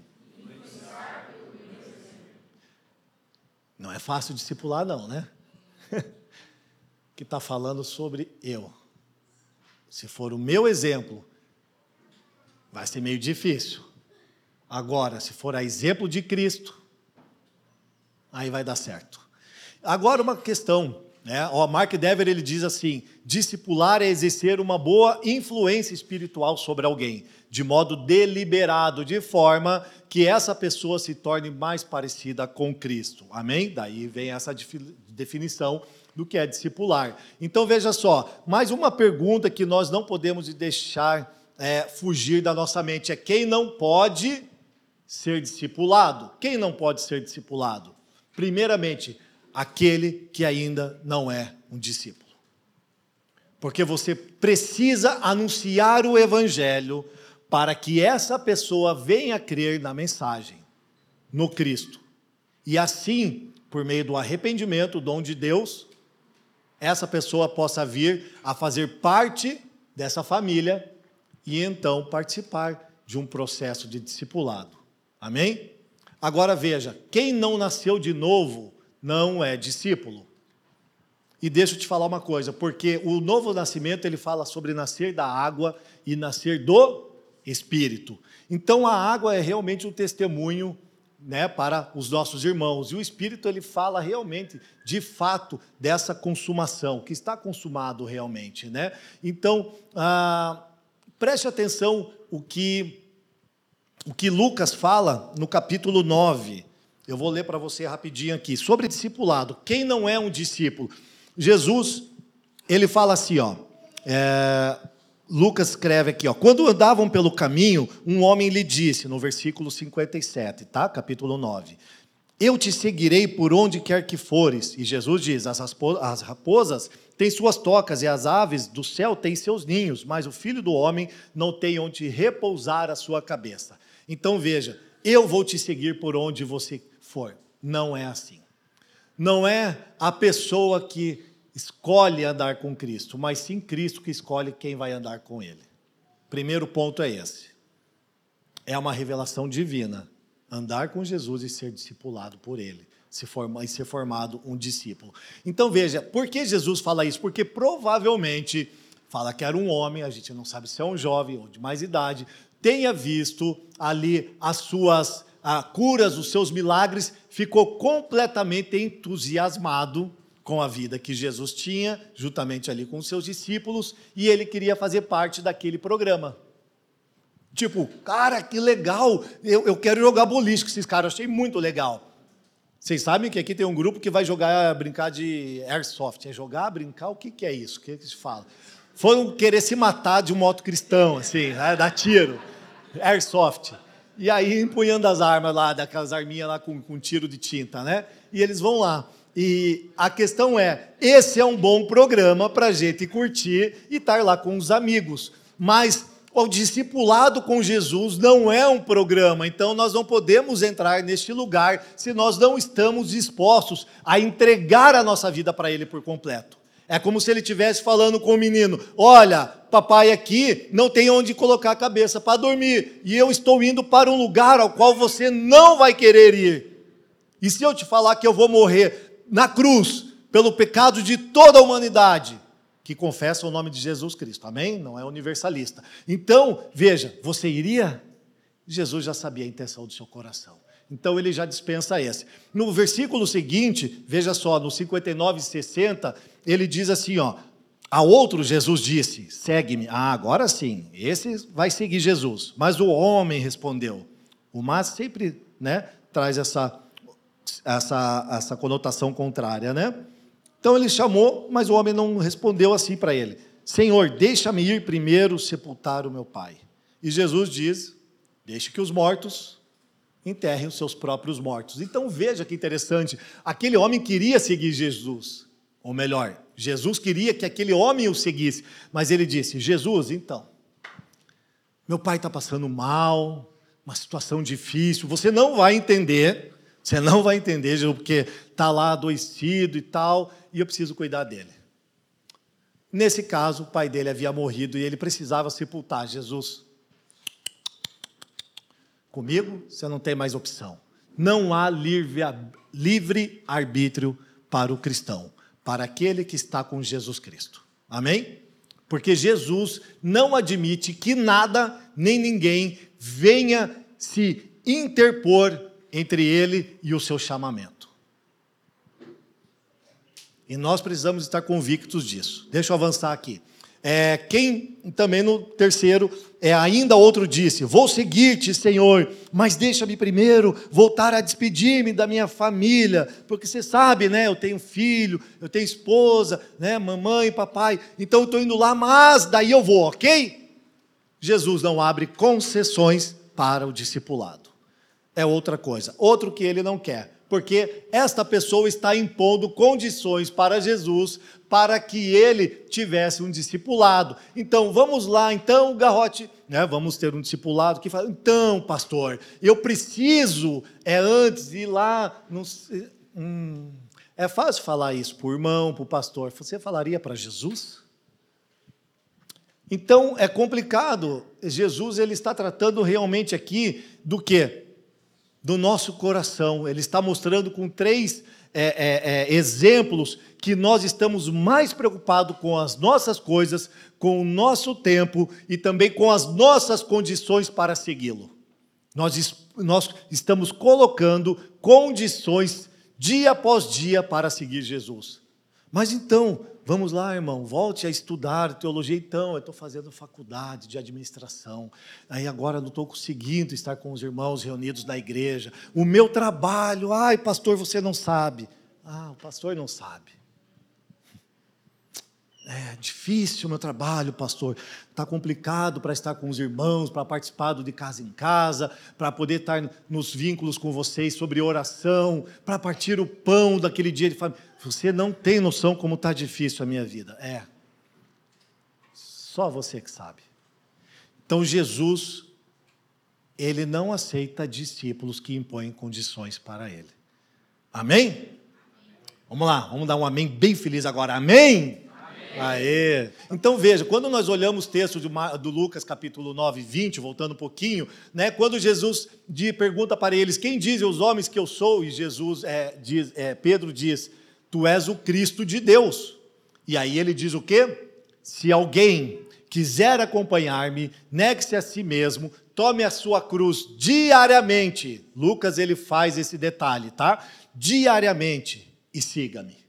Não é fácil discipular, não, né? que está falando sobre eu. Se for o meu exemplo, vai ser meio difícil. Agora, se for a exemplo de Cristo, aí vai dar certo. Agora uma questão, né? O Mark Dever ele diz assim: discipular é exercer uma boa influência espiritual sobre alguém, de modo deliberado, de forma que essa pessoa se torne mais parecida com Cristo. Amém? Daí vem essa definição do que é discipular. Então veja só, mais uma pergunta que nós não podemos deixar é, fugir da nossa mente é quem não pode ser discipulado? Quem não pode ser discipulado? Primeiramente, aquele que ainda não é um discípulo. Porque você precisa anunciar o evangelho para que essa pessoa venha crer na mensagem, no Cristo. E assim, por meio do arrependimento, o dom de Deus, essa pessoa possa vir a fazer parte dessa família e então participar de um processo de discipulado. Amém? Agora veja, quem não nasceu de novo não é discípulo. E deixa eu te falar uma coisa, porque o novo nascimento ele fala sobre nascer da água e nascer do espírito. Então a água é realmente um testemunho né, para os nossos irmãos. E o Espírito ele fala realmente, de fato, dessa consumação, que está consumado realmente. Né? Então, ah, preste atenção o que, o que Lucas fala no capítulo 9. Eu vou ler para você rapidinho aqui. Sobre discipulado. Quem não é um discípulo? Jesus, ele fala assim, ó. É, Lucas escreve aqui, ó, quando andavam pelo caminho, um homem lhe disse, no versículo 57, tá? Capítulo 9. Eu te seguirei por onde quer que fores. E Jesus diz: as raposas têm suas tocas e as aves do céu têm seus ninhos, mas o filho do homem não tem onde repousar a sua cabeça. Então veja, eu vou te seguir por onde você for. Não é assim. Não é a pessoa que escolhe andar com Cristo, mas sim Cristo que escolhe quem vai andar com Ele. Primeiro ponto é esse. É uma revelação divina andar com Jesus e ser discipulado por Ele, se e ser formado um discípulo. Então veja, por que Jesus fala isso? Porque provavelmente fala que era um homem, a gente não sabe se é um jovem ou de mais idade, tenha visto ali as suas a, curas, os seus milagres, ficou completamente entusiasmado com a vida que Jesus tinha, juntamente ali com os seus discípulos, e ele queria fazer parte daquele programa. Tipo, cara, que legal, eu, eu quero jogar boliche com esses caras, achei muito legal. Vocês sabem que aqui tem um grupo que vai jogar, brincar de airsoft. É jogar, brincar, o que, que é isso? O que, que se fala? Foram querer se matar de um moto cristão, assim, né, dar tiro. Airsoft. E aí empunhando as armas lá, daquelas arminhas lá com, com tiro de tinta, né? E eles vão lá. E a questão é: esse é um bom programa para a gente curtir e estar lá com os amigos. Mas o discipulado com Jesus não é um programa, então nós não podemos entrar neste lugar se nós não estamos dispostos a entregar a nossa vida para Ele por completo. É como se ele estivesse falando com o menino: Olha, papai aqui não tem onde colocar a cabeça para dormir, e eu estou indo para um lugar ao qual você não vai querer ir. E se eu te falar que eu vou morrer na cruz pelo pecado de toda a humanidade, que confessa o nome de Jesus Cristo, amém? Não é universalista. Então, veja, você iria? Jesus já sabia a intenção do seu coração. Então ele já dispensa esse. No versículo seguinte, veja só, no 59 e 60, ele diz assim, ó: A outro Jesus disse: "Segue-me". Ah, agora sim. Esse vai seguir Jesus. Mas o homem respondeu. O mas sempre, né, traz essa essa essa conotação contrária, né? Então ele chamou, mas o homem não respondeu assim para ele: Senhor, deixa-me ir primeiro sepultar o meu pai. E Jesus diz: Deixe que os mortos enterrem os seus próprios mortos. Então veja que interessante, aquele homem queria seguir Jesus, ou melhor, Jesus queria que aquele homem o seguisse, mas ele disse: Jesus, então, meu pai está passando mal, uma situação difícil, você não vai entender, você não vai entender, Jesus, porque está lá adoecido e tal, e eu preciso cuidar dele. Nesse caso, o pai dele havia morrido e ele precisava sepultar Jesus. Comigo, você não tem mais opção. Não há livre, arbítrio para o cristão, para aquele que está com Jesus Cristo. Amém? Porque Jesus não admite que nada nem ninguém venha se interpor entre ele e o seu chamamento. E nós precisamos estar convictos disso. Deixa eu avançar aqui. É, quem também no terceiro, é, ainda outro disse: Vou seguir-te, Senhor, mas deixa-me primeiro voltar a despedir-me da minha família, porque você sabe, né? Eu tenho filho, eu tenho esposa, né? Mamãe, papai, então eu estou indo lá, mas daí eu vou, ok? Jesus não abre concessões para o discipulado. É outra coisa. Outro que ele não quer porque esta pessoa está impondo condições para Jesus para que ele tivesse um discipulado. Então, vamos lá, então, Garrote, né, vamos ter um discipulado que fala, então, pastor, eu preciso, é antes ir lá, não hum, é fácil falar isso para o irmão, para o pastor, você falaria para Jesus? Então, é complicado, Jesus ele está tratando realmente aqui do que? do nosso coração. Ele está mostrando com três é, é, é, exemplos que nós estamos mais preocupados com as nossas coisas, com o nosso tempo e também com as nossas condições para segui-lo. Nós, nós estamos colocando condições dia após dia para seguir Jesus. Mas então, Vamos lá, irmão, volte a estudar teologia. Então, eu estou fazendo faculdade de administração. Aí agora não estou conseguindo estar com os irmãos reunidos na igreja. O meu trabalho, ai, pastor, você não sabe. Ah, o pastor não sabe. É difícil o meu trabalho, pastor. Está complicado para estar com os irmãos, para participar do de casa em casa, para poder estar nos vínculos com vocês sobre oração, para partir o pão daquele dia de família. Você não tem noção como está difícil a minha vida. É. Só você que sabe. Então Jesus, ele não aceita discípulos que impõem condições para ele. Amém? Vamos lá, vamos dar um amém bem feliz agora. Amém? Aê! Então veja, quando nós olhamos o texto do Lucas capítulo 9, 20, voltando um pouquinho, né, quando Jesus pergunta para eles, quem dizem os homens que eu sou? E Jesus, é, diz, é, Pedro diz, tu és o Cristo de Deus. E aí ele diz o quê? Se alguém quiser acompanhar-me, negue-se a si mesmo, tome a sua cruz diariamente. Lucas ele faz esse detalhe, tá? Diariamente e siga-me.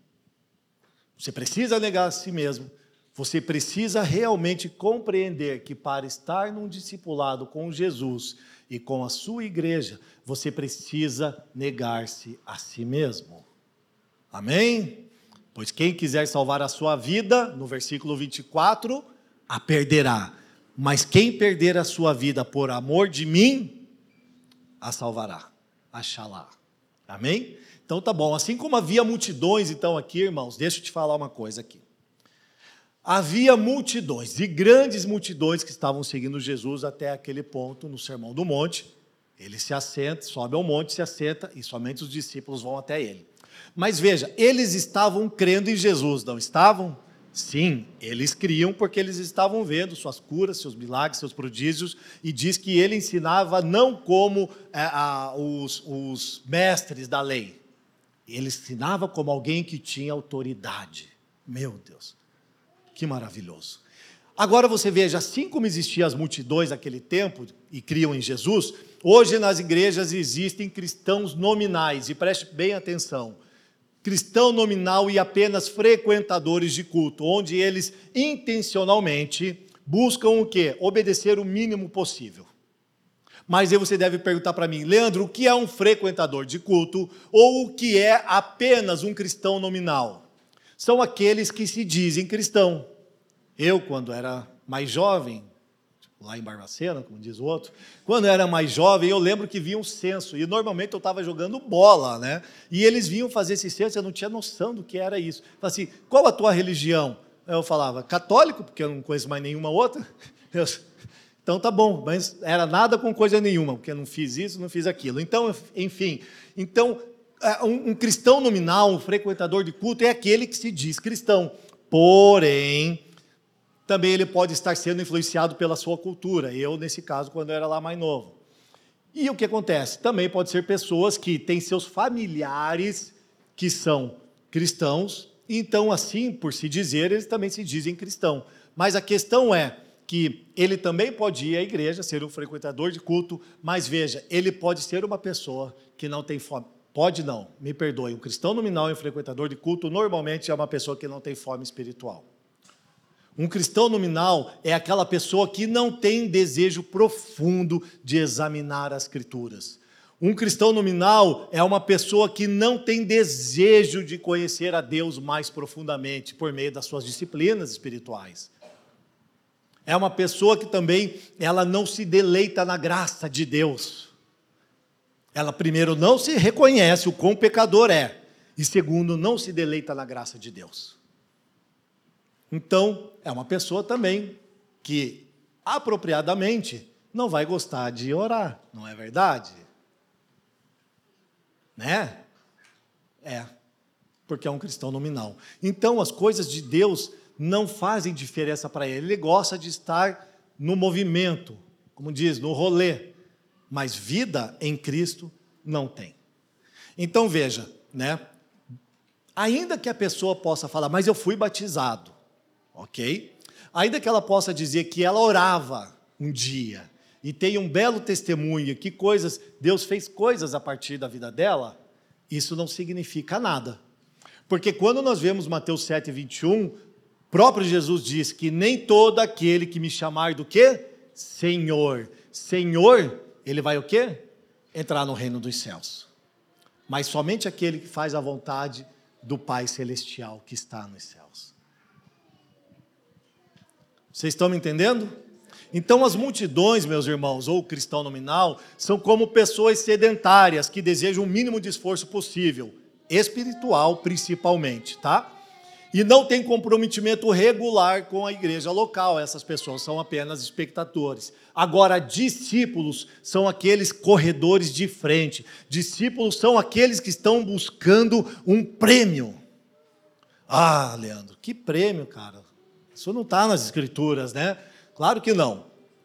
Você precisa negar a si mesmo. Você precisa realmente compreender que para estar num discipulado com Jesus e com a sua igreja, você precisa negar-se a si mesmo. Amém? Pois quem quiser salvar a sua vida, no versículo 24, a perderá. Mas quem perder a sua vida por amor de mim, a salvará. Achalá. Amém? Então tá bom. Assim como havia multidões, então, aqui, irmãos, deixa eu te falar uma coisa aqui. Havia multidões, e grandes multidões que estavam seguindo Jesus até aquele ponto no Sermão do Monte. Ele se assenta, sobe ao monte, se assenta, e somente os discípulos vão até ele. Mas veja, eles estavam crendo em Jesus, não estavam? Sim, eles criam porque eles estavam vendo suas curas, seus milagres, seus prodígios, e diz que ele ensinava não como é, a, os, os mestres da lei, ele ensinava como alguém que tinha autoridade. Meu Deus, que maravilhoso. Agora você veja, assim como existiam as multidões naquele tempo e criam em Jesus, hoje nas igrejas existem cristãos nominais, e preste bem atenção cristão nominal e apenas frequentadores de culto, onde eles intencionalmente buscam o quê? Obedecer o mínimo possível. Mas aí você deve perguntar para mim, Leandro, o que é um frequentador de culto ou o que é apenas um cristão nominal? São aqueles que se dizem cristão. Eu, quando era mais jovem, lá em Barbacena, como diz o outro. Quando era mais jovem, eu lembro que vinha um censo, e normalmente eu estava jogando bola, né? E eles vinham fazer esse censo, eu não tinha noção do que era isso. Falei assim, qual a tua religião? Eu falava, católico, porque eu não conheço mais nenhuma outra. Eu, então tá bom, mas era nada com coisa nenhuma, porque eu não fiz isso, não fiz aquilo. Então, enfim, então é, um, cristão nominal, um frequentador de culto, é aquele que se diz cristão, porém também ele pode estar sendo influenciado pela sua cultura. Eu, nesse caso, quando eu era lá mais novo. E o que acontece? Também pode ser pessoas que têm seus familiares que são cristãos, então, assim, por se dizer, eles também se dizem cristão. Mas a questão é que ele também pode ir à igreja, ser um frequentador de culto, mas veja, ele pode ser uma pessoa que não tem fome. Pode não, me perdoe. Um cristão nominal e um frequentador de culto normalmente é uma pessoa que não tem fome espiritual. Um cristão nominal é aquela pessoa que não tem desejo profundo de examinar as Escrituras. Um cristão nominal é uma pessoa que não tem desejo de conhecer a Deus mais profundamente por meio das suas disciplinas espirituais. É uma pessoa que também ela não se deleita na graça de Deus. Ela primeiro não se reconhece o quão pecador é e segundo não se deleita na graça de Deus. Então, é uma pessoa também que, apropriadamente, não vai gostar de orar, não é verdade? Né? É, porque é um cristão nominal. Então, as coisas de Deus não fazem diferença para ele. Ele gosta de estar no movimento, como diz, no rolê, mas vida em Cristo não tem. Então veja, né? Ainda que a pessoa possa falar, mas eu fui batizado ok? Ainda que ela possa dizer que ela orava um dia e tem um belo testemunho, que coisas, Deus fez coisas a partir da vida dela, isso não significa nada. Porque quando nós vemos Mateus 7, 21, próprio Jesus diz que nem todo aquele que me chamar do quê? Senhor. Senhor, ele vai o quê? Entrar no reino dos céus. Mas somente aquele que faz a vontade do Pai Celestial que está nos céus. Vocês estão me entendendo? Então, as multidões, meus irmãos, ou cristão nominal, são como pessoas sedentárias que desejam o mínimo de esforço possível, espiritual principalmente, tá? E não tem comprometimento regular com a igreja local, essas pessoas são apenas espectadores. Agora, discípulos são aqueles corredores de frente, discípulos são aqueles que estão buscando um prêmio. Ah, Leandro, que prêmio, cara. Isso não está nas Escrituras, né? Claro que não.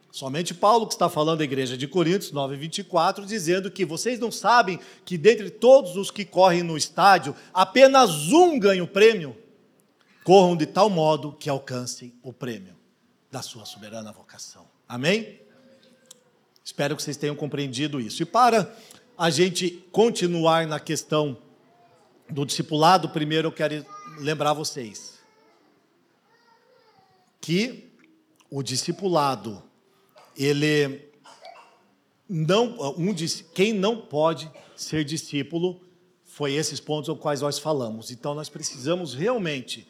Somente Paulo que está falando da igreja de Coríntios 9, 24, dizendo que vocês não sabem que dentre todos os que correm no estádio, apenas um ganha o prêmio. Corram de tal modo que alcancem o prêmio da sua soberana vocação. Amém? Espero que vocês tenham compreendido isso. E para a gente continuar na questão do discipulado, primeiro eu quero lembrar vocês que o discipulado, ele não, um, quem não pode ser discípulo foi esses pontos aos quais nós falamos. Então nós precisamos realmente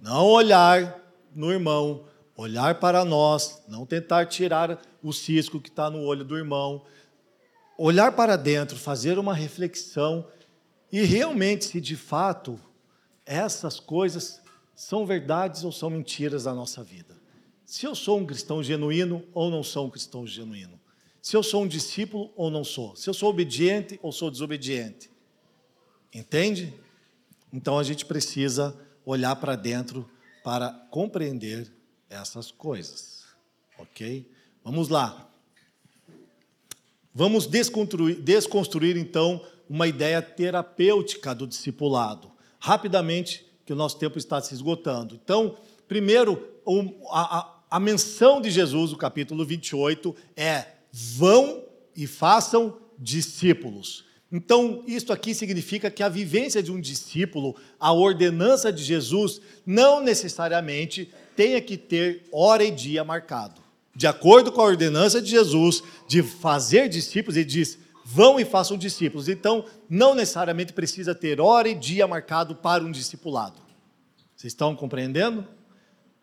não olhar no irmão, olhar para nós, não tentar tirar o cisco que está no olho do irmão, olhar para dentro, fazer uma reflexão e realmente se de fato essas coisas são verdades ou são mentiras da nossa vida. Se eu sou um cristão genuíno ou não sou um cristão genuíno. Se eu sou um discípulo ou não sou. Se eu sou obediente ou sou desobediente. Entende? Então a gente precisa olhar para dentro para compreender essas coisas. Ok? Vamos lá. Vamos desconstruir, desconstruir então uma ideia terapêutica do discipulado. Rapidamente, que o nosso tempo está se esgotando. Então, primeiro, a, a menção de Jesus, no capítulo 28, é: vão e façam discípulos. Então, isso aqui significa que a vivência de um discípulo, a ordenança de Jesus, não necessariamente tenha que ter hora e dia marcado. De acordo com a ordenança de Jesus de fazer discípulos, ele diz: vão e façam discípulos. Então, não necessariamente precisa ter hora e dia marcado para um discipulado. Vocês estão compreendendo?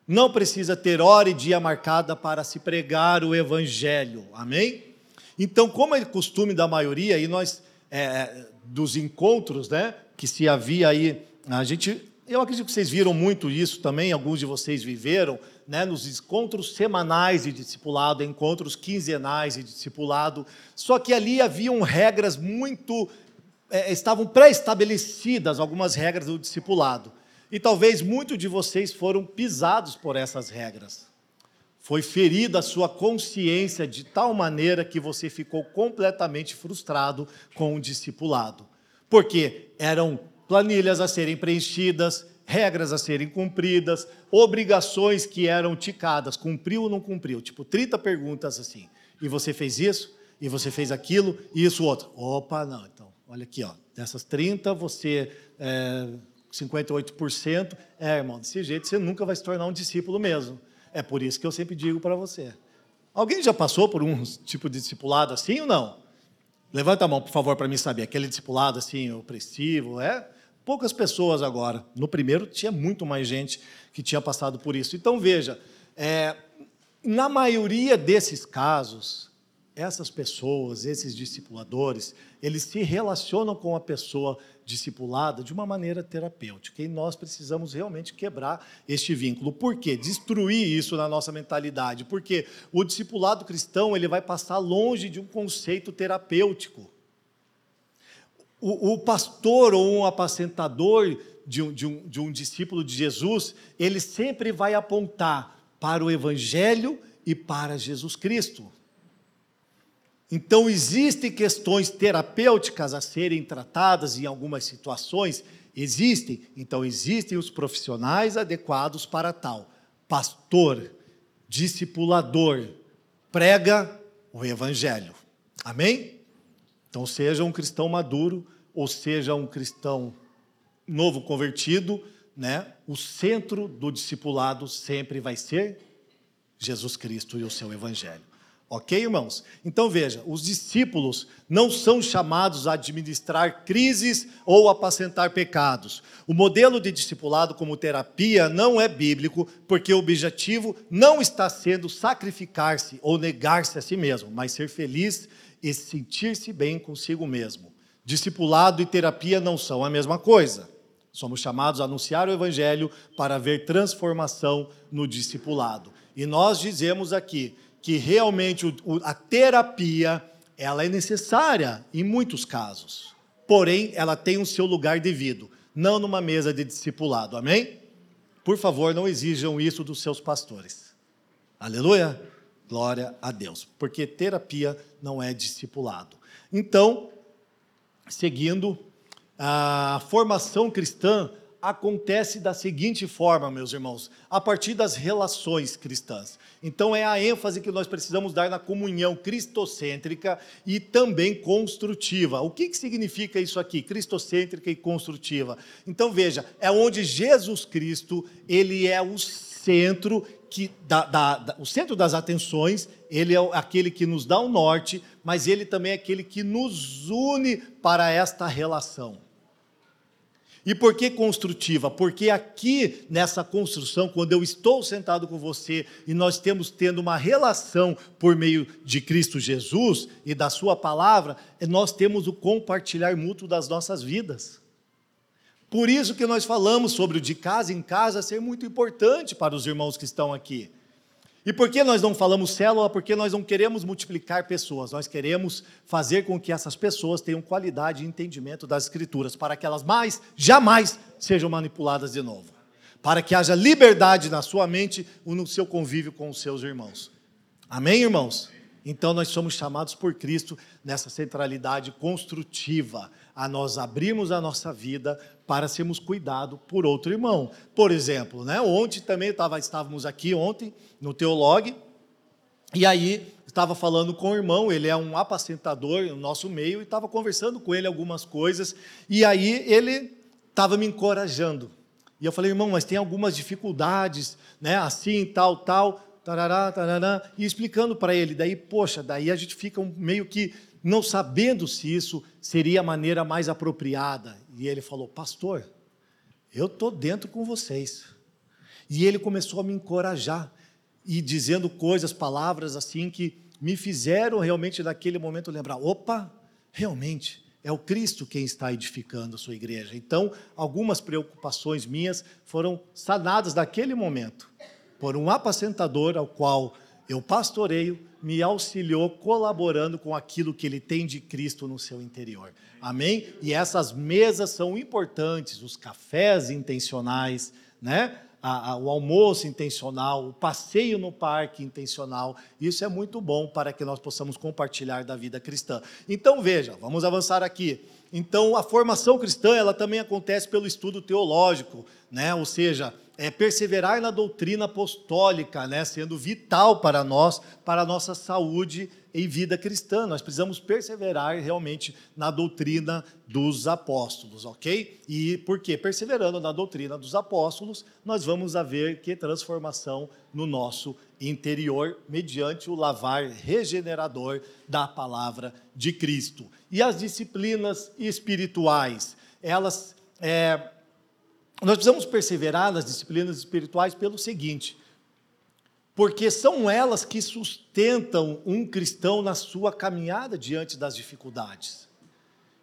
Não precisa ter hora e dia marcada para se pregar o evangelho. Amém? Então, como é costume da maioria, e nós é, dos encontros, né, que se havia aí, a gente, eu acredito que vocês viram muito isso também, alguns de vocês viveram, né, nos encontros semanais de discipulado, encontros quinzenais de discipulado, só que ali haviam regras muito, é, estavam pré-estabelecidas algumas regras do discipulado, e talvez muitos de vocês foram pisados por essas regras. Foi ferida a sua consciência de tal maneira que você ficou completamente frustrado com o discipulado. Porque eram planilhas a serem preenchidas, regras a serem cumpridas, obrigações que eram ticadas, cumpriu ou não cumpriu? Tipo, 30 perguntas assim. E você fez isso? E você fez aquilo? E isso outro? Opa, não. Então, olha aqui, ó. Dessas 30, você é, 58%. É, irmão, desse jeito você nunca vai se tornar um discípulo mesmo. É por isso que eu sempre digo para você. Alguém já passou por um tipo de discipulado assim ou não? Levanta a mão, por favor, para mim saber. Aquele discipulado assim, opressivo, é? Poucas pessoas agora. No primeiro tinha muito mais gente que tinha passado por isso. Então veja, é, na maioria desses casos, essas pessoas, esses discipuladores, eles se relacionam com a pessoa discipulada de uma maneira terapêutica. E nós precisamos realmente quebrar este vínculo. Por quê? Destruir isso na nossa mentalidade. Porque o discipulado cristão ele vai passar longe de um conceito terapêutico. O, o pastor ou um apacentador de um, de, um, de um discípulo de Jesus, ele sempre vai apontar para o Evangelho e para Jesus Cristo. Então, existem questões terapêuticas a serem tratadas em algumas situações? Existem. Então, existem os profissionais adequados para tal. Pastor, discipulador, prega o Evangelho. Amém? Então, seja um cristão maduro ou seja um cristão novo convertido, né? O centro do discipulado sempre vai ser Jesus Cristo e o seu Evangelho. Ok, irmãos? Então veja: os discípulos não são chamados a administrar crises ou apacentar pecados. O modelo de discipulado como terapia não é bíblico, porque o objetivo não está sendo sacrificar-se ou negar-se a si mesmo, mas ser feliz e sentir-se bem consigo mesmo. Discipulado e terapia não são a mesma coisa. Somos chamados a anunciar o Evangelho para ver transformação no discipulado. E nós dizemos aqui que realmente a terapia ela é necessária em muitos casos. Porém, ela tem o seu lugar devido, não numa mesa de discipulado. Amém? Por favor, não exijam isso dos seus pastores. Aleluia? Glória a Deus. Porque terapia não é discipulado. Então, seguindo, a formação cristã acontece da seguinte forma, meus irmãos, a partir das relações cristãs. Então, é a ênfase que nós precisamos dar na comunhão cristocêntrica e também construtiva. O que, que significa isso aqui, cristocêntrica e construtiva? Então, veja, é onde Jesus Cristo, ele é o centro que da, da, da, o centro das atenções, ele é aquele que nos dá o norte, mas ele também é aquele que nos une para esta relação. E por que construtiva? Porque aqui nessa construção, quando eu estou sentado com você e nós temos tendo uma relação por meio de Cristo Jesus e da Sua palavra, nós temos o compartilhar mútuo das nossas vidas. Por isso que nós falamos sobre o de casa em casa ser muito importante para os irmãos que estão aqui. E por que nós não falamos célula? Porque nós não queremos multiplicar pessoas, nós queremos fazer com que essas pessoas tenham qualidade e entendimento das Escrituras, para que elas mais, jamais sejam manipuladas de novo. para que haja liberdade na sua mente e no seu convívio com os seus irmãos. Amém, irmãos? Então nós somos chamados por Cristo nessa centralidade construtiva, a nós abrirmos a nossa vida para sermos cuidados por outro irmão. Por exemplo, né, ontem também tava, estávamos aqui ontem no Teolog, e aí estava falando com o irmão, ele é um apacentador no nosso meio, e estava conversando com ele algumas coisas, e aí ele estava me encorajando. E eu falei, irmão, mas tem algumas dificuldades, né? Assim, tal, tal, tarará, tarará, e explicando para ele. Daí, poxa, daí a gente fica meio que não sabendo se isso seria a maneira mais apropriada. E ele falou, pastor, eu estou dentro com vocês. E ele começou a me encorajar e dizendo coisas, palavras assim que me fizeram realmente naquele momento lembrar: opa, realmente, é o Cristo quem está edificando a sua igreja. Então, algumas preocupações minhas foram sanadas naquele momento por um apacentador ao qual eu pastoreio, me auxiliou colaborando com aquilo que ele tem de Cristo no seu interior. Amém? E essas mesas são importantes, os cafés intencionais, né? a, a, o almoço intencional, o passeio no parque intencional. Isso é muito bom para que nós possamos compartilhar da vida cristã. Então veja, vamos avançar aqui. Então a formação cristã ela também acontece pelo estudo teológico, né? Ou seja, é perseverar na doutrina apostólica, né? Sendo vital para nós, para a nossa saúde em vida cristã. Nós precisamos perseverar realmente na doutrina dos apóstolos, ok? E por quê? Perseverando na doutrina dos apóstolos, nós vamos haver que transformação no nosso interior mediante o lavar regenerador da palavra de Cristo. E as disciplinas espirituais, elas é, nós precisamos perseverar nas disciplinas espirituais pelo seguinte: porque são elas que sustentam um cristão na sua caminhada diante das dificuldades.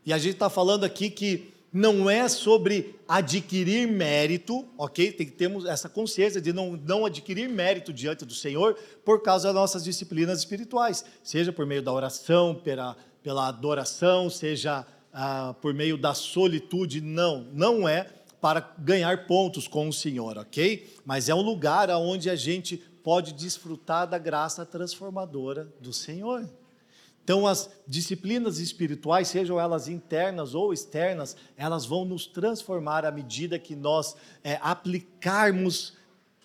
E a gente está falando aqui que não é sobre adquirir mérito, ok? Tem que termos essa consciência de não, não adquirir mérito diante do Senhor por causa das nossas disciplinas espirituais, seja por meio da oração, pela, pela adoração, seja ah, por meio da solitude. Não, não é para ganhar pontos com o Senhor, ok? Mas é um lugar onde a gente pode desfrutar da graça transformadora do Senhor. Então, as disciplinas espirituais, sejam elas internas ou externas, elas vão nos transformar à medida que nós é, aplicarmos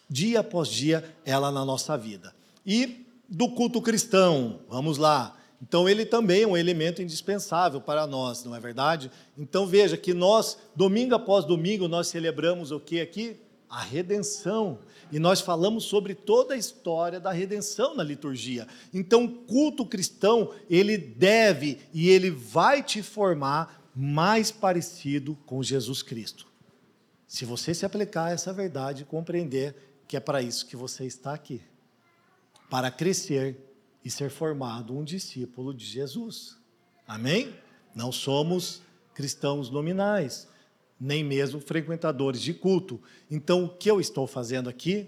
dia após dia ela na nossa vida. E do culto cristão, vamos lá. Então, ele também é um elemento indispensável para nós, não é verdade? Então, veja que nós, domingo após domingo, nós celebramos o que aqui? A redenção e nós falamos sobre toda a história da redenção na liturgia. Então, culto cristão, ele deve e ele vai te formar mais parecido com Jesus Cristo. Se você se aplicar a essa verdade e compreender que é para isso que você está aqui para crescer e ser formado um discípulo de Jesus. Amém? Não somos cristãos nominais nem mesmo frequentadores de culto. Então, o que eu estou fazendo aqui?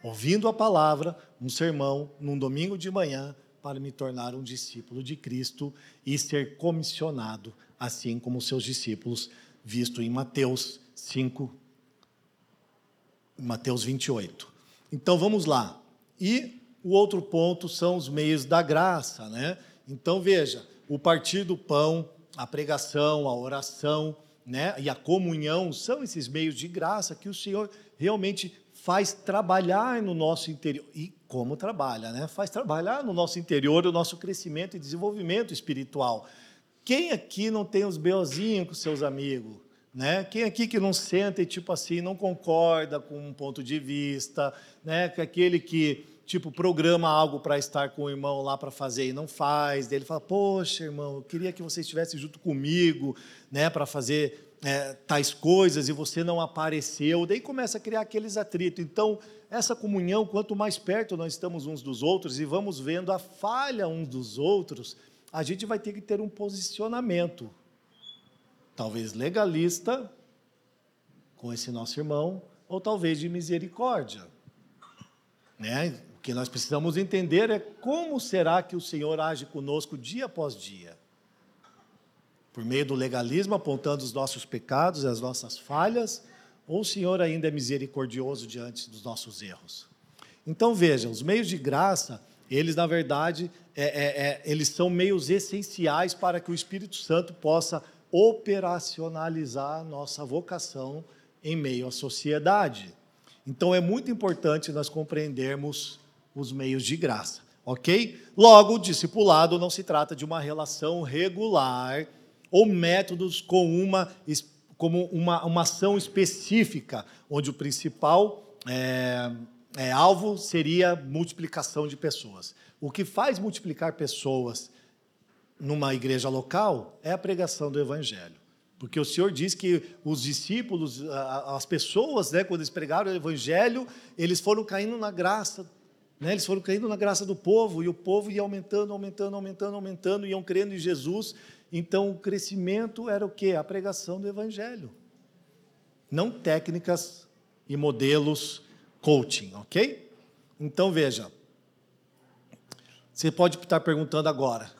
Ouvindo a palavra, um sermão, num domingo de manhã, para me tornar um discípulo de Cristo e ser comissionado, assim como seus discípulos, visto em Mateus 5, Mateus 28. Então vamos lá. E o outro ponto são os meios da graça, né? Então veja, o partir do pão, a pregação, a oração, né, e a comunhão são esses meios de graça que o Senhor realmente faz trabalhar no nosso interior. E como trabalha, né? Faz trabalhar no nosso interior o nosso crescimento e desenvolvimento espiritual. Quem aqui não tem os beozinhos com seus amigos? Né? Quem aqui que não senta e, tipo assim, não concorda com um ponto de vista, né? Que aquele que, tipo, programa algo para estar com o irmão lá para fazer e não faz, daí ele fala, poxa, irmão, eu queria que você estivesse junto comigo, né, para fazer é, tais coisas e você não apareceu, daí começa a criar aqueles atritos. Então, essa comunhão, quanto mais perto nós estamos uns dos outros e vamos vendo a falha uns dos outros, a gente vai ter que ter um posicionamento, talvez legalista, com esse nosso irmão, ou talvez de misericórdia. Né? Que nós precisamos entender é como será que o Senhor age conosco dia após dia por meio do legalismo, apontando os nossos pecados e as nossas falhas, ou o Senhor ainda é misericordioso diante dos nossos erros? Então veja, os meios de graça, eles na verdade, é, é, é, eles são meios essenciais para que o Espírito Santo possa operacionalizar a nossa vocação em meio à sociedade. Então é muito importante nós compreendermos os meios de graça, ok? Logo, discipulado não se trata de uma relação regular ou métodos com uma, como uma, uma ação específica, onde o principal é, é, alvo seria multiplicação de pessoas. O que faz multiplicar pessoas numa igreja local é a pregação do evangelho. Porque o Senhor diz que os discípulos, as pessoas, né, quando eles pregaram o evangelho, eles foram caindo na graça, né, eles foram caindo na graça do povo, e o povo ia aumentando, aumentando, aumentando, aumentando, iam crendo em Jesus. Então o crescimento era o quê? A pregação do evangelho. Não técnicas e modelos coaching, ok? Então veja, você pode estar perguntando agora,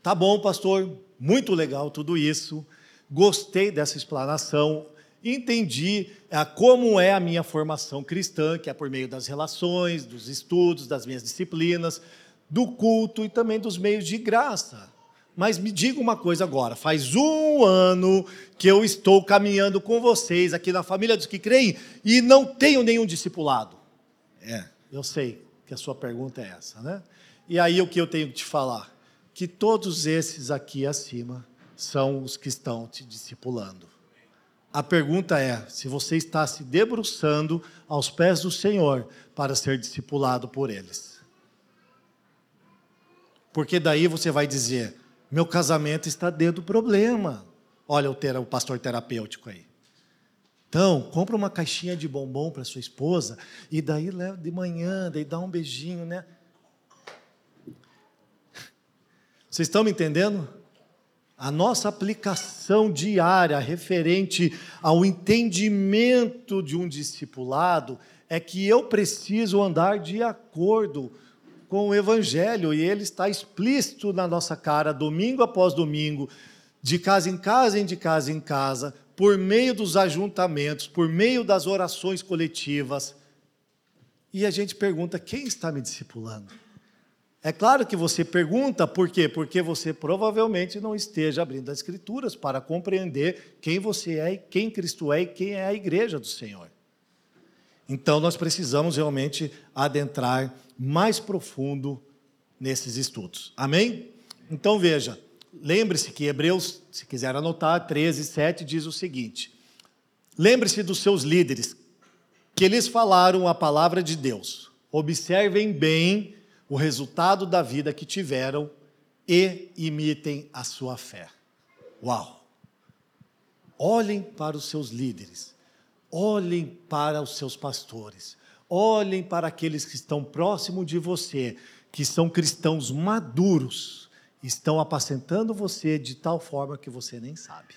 tá bom, pastor, muito legal tudo isso, gostei dessa explanação, entendi é, como é a minha formação cristã, que é por meio das relações, dos estudos, das minhas disciplinas, do culto e também dos meios de graça. Mas me diga uma coisa agora: faz um ano que eu estou caminhando com vocês aqui na família dos que creem e não tenho nenhum discipulado. É, eu sei que a sua pergunta é essa, né? E aí o que eu tenho que te falar? Que todos esses aqui acima são os que estão te discipulando. A pergunta é se você está se debruçando aos pés do Senhor para ser discipulado por eles. Porque daí você vai dizer: meu casamento está dentro do problema. Olha o, ter, o pastor terapêutico aí. Então, compra uma caixinha de bombom para sua esposa e daí leva de manhã, daí dá um beijinho, né? Vocês estão me entendendo? A nossa aplicação diária referente ao entendimento de um discipulado é que eu preciso andar de acordo com o Evangelho e ele está explícito na nossa cara, domingo após domingo, de casa em casa, de casa em casa, por meio dos ajuntamentos, por meio das orações coletivas. E a gente pergunta: quem está me discipulando? É claro que você pergunta por quê? Porque você provavelmente não esteja abrindo as Escrituras para compreender quem você é, quem Cristo é e quem é a igreja do Senhor. Então nós precisamos realmente adentrar mais profundo nesses estudos. Amém? Então veja, lembre-se que Hebreus, se quiser anotar, 13, 7 diz o seguinte: lembre-se dos seus líderes, que eles falaram a palavra de Deus. Observem bem o resultado da vida que tiveram e imitem a sua fé. Uau! Olhem para os seus líderes, olhem para os seus pastores, olhem para aqueles que estão próximo de você, que são cristãos maduros, estão apacentando você de tal forma que você nem sabe.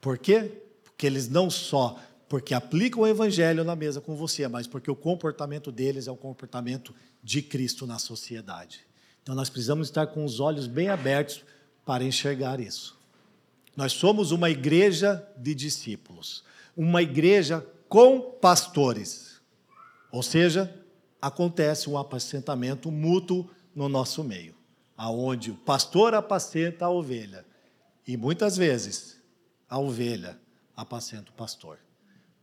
Por quê? Porque eles não só porque aplicam o evangelho na mesa com você, mas porque o comportamento deles é o comportamento de Cristo na sociedade. Então nós precisamos estar com os olhos bem abertos para enxergar isso. Nós somos uma igreja de discípulos, uma igreja com pastores. Ou seja, acontece um apacentamento mútuo no nosso meio, aonde o pastor apacenta a ovelha e muitas vezes a ovelha apacenta o pastor.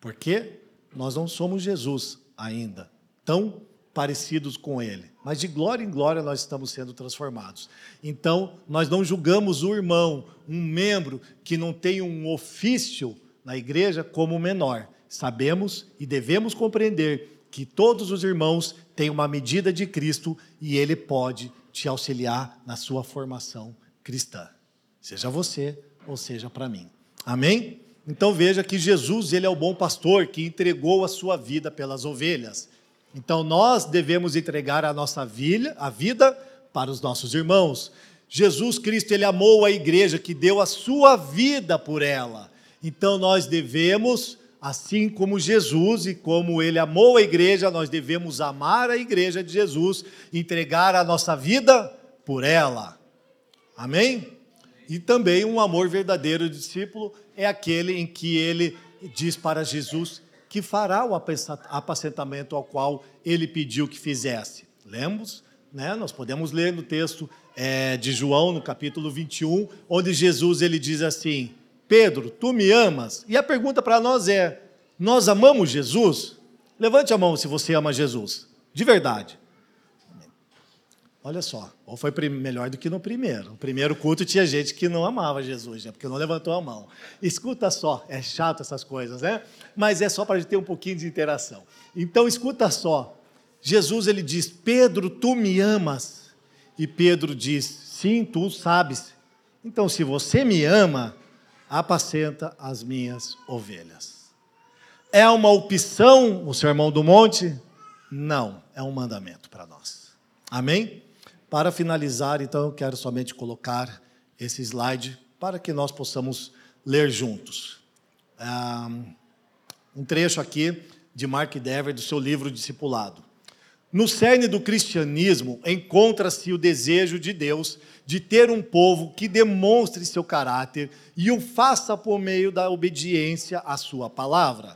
Porque nós não somos Jesus ainda, tão parecidos com Ele, mas de glória em glória nós estamos sendo transformados. Então, nós não julgamos o irmão, um membro que não tem um ofício na igreja, como menor. Sabemos e devemos compreender que todos os irmãos têm uma medida de Cristo e Ele pode te auxiliar na sua formação cristã, seja você ou seja para mim. Amém? Então veja que Jesus, ele é o bom pastor que entregou a sua vida pelas ovelhas. Então nós devemos entregar a nossa vida, a vida para os nossos irmãos. Jesus Cristo, ele amou a igreja que deu a sua vida por ela. Então nós devemos, assim como Jesus e como ele amou a igreja, nós devemos amar a igreja de Jesus, entregar a nossa vida por ela. Amém? E também um amor verdadeiro discípulo é aquele em que ele diz para Jesus que fará o apacentamento ao qual ele pediu que fizesse. Lemos? Né? Nós podemos ler no texto é, de João, no capítulo 21, onde Jesus ele diz assim: Pedro, tu me amas? E a pergunta para nós é: nós amamos Jesus? Levante a mão se você ama Jesus, de verdade. Olha só, ou foi melhor do que no primeiro. No primeiro culto tinha gente que não amava Jesus, né? porque não levantou a mão. Escuta só, é chato essas coisas, né? Mas é só para a gente ter um pouquinho de interação. Então, escuta só. Jesus ele diz: Pedro, tu me amas? E Pedro diz: Sim, tu sabes. Então, se você me ama, apacenta as minhas ovelhas. É uma opção o sermão do monte? Não, é um mandamento para nós. Amém? Para finalizar, então, quero somente colocar esse slide para que nós possamos ler juntos. Um trecho aqui de Mark Dever, do seu livro Discipulado. No cerne do cristianismo encontra-se o desejo de Deus de ter um povo que demonstre seu caráter e o faça por meio da obediência à sua palavra,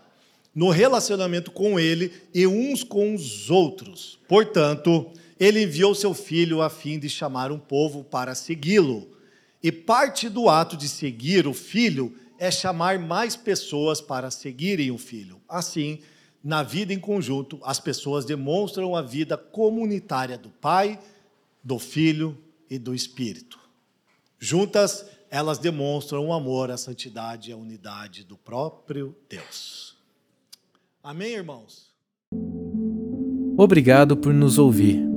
no relacionamento com ele e uns com os outros. Portanto, ele enviou seu filho a fim de chamar um povo para segui-lo. E parte do ato de seguir o filho é chamar mais pessoas para seguirem o filho. Assim, na vida em conjunto, as pessoas demonstram a vida comunitária do Pai, do Filho e do Espírito. Juntas, elas demonstram o amor, a santidade e a unidade do próprio Deus. Amém, irmãos? Obrigado por nos ouvir.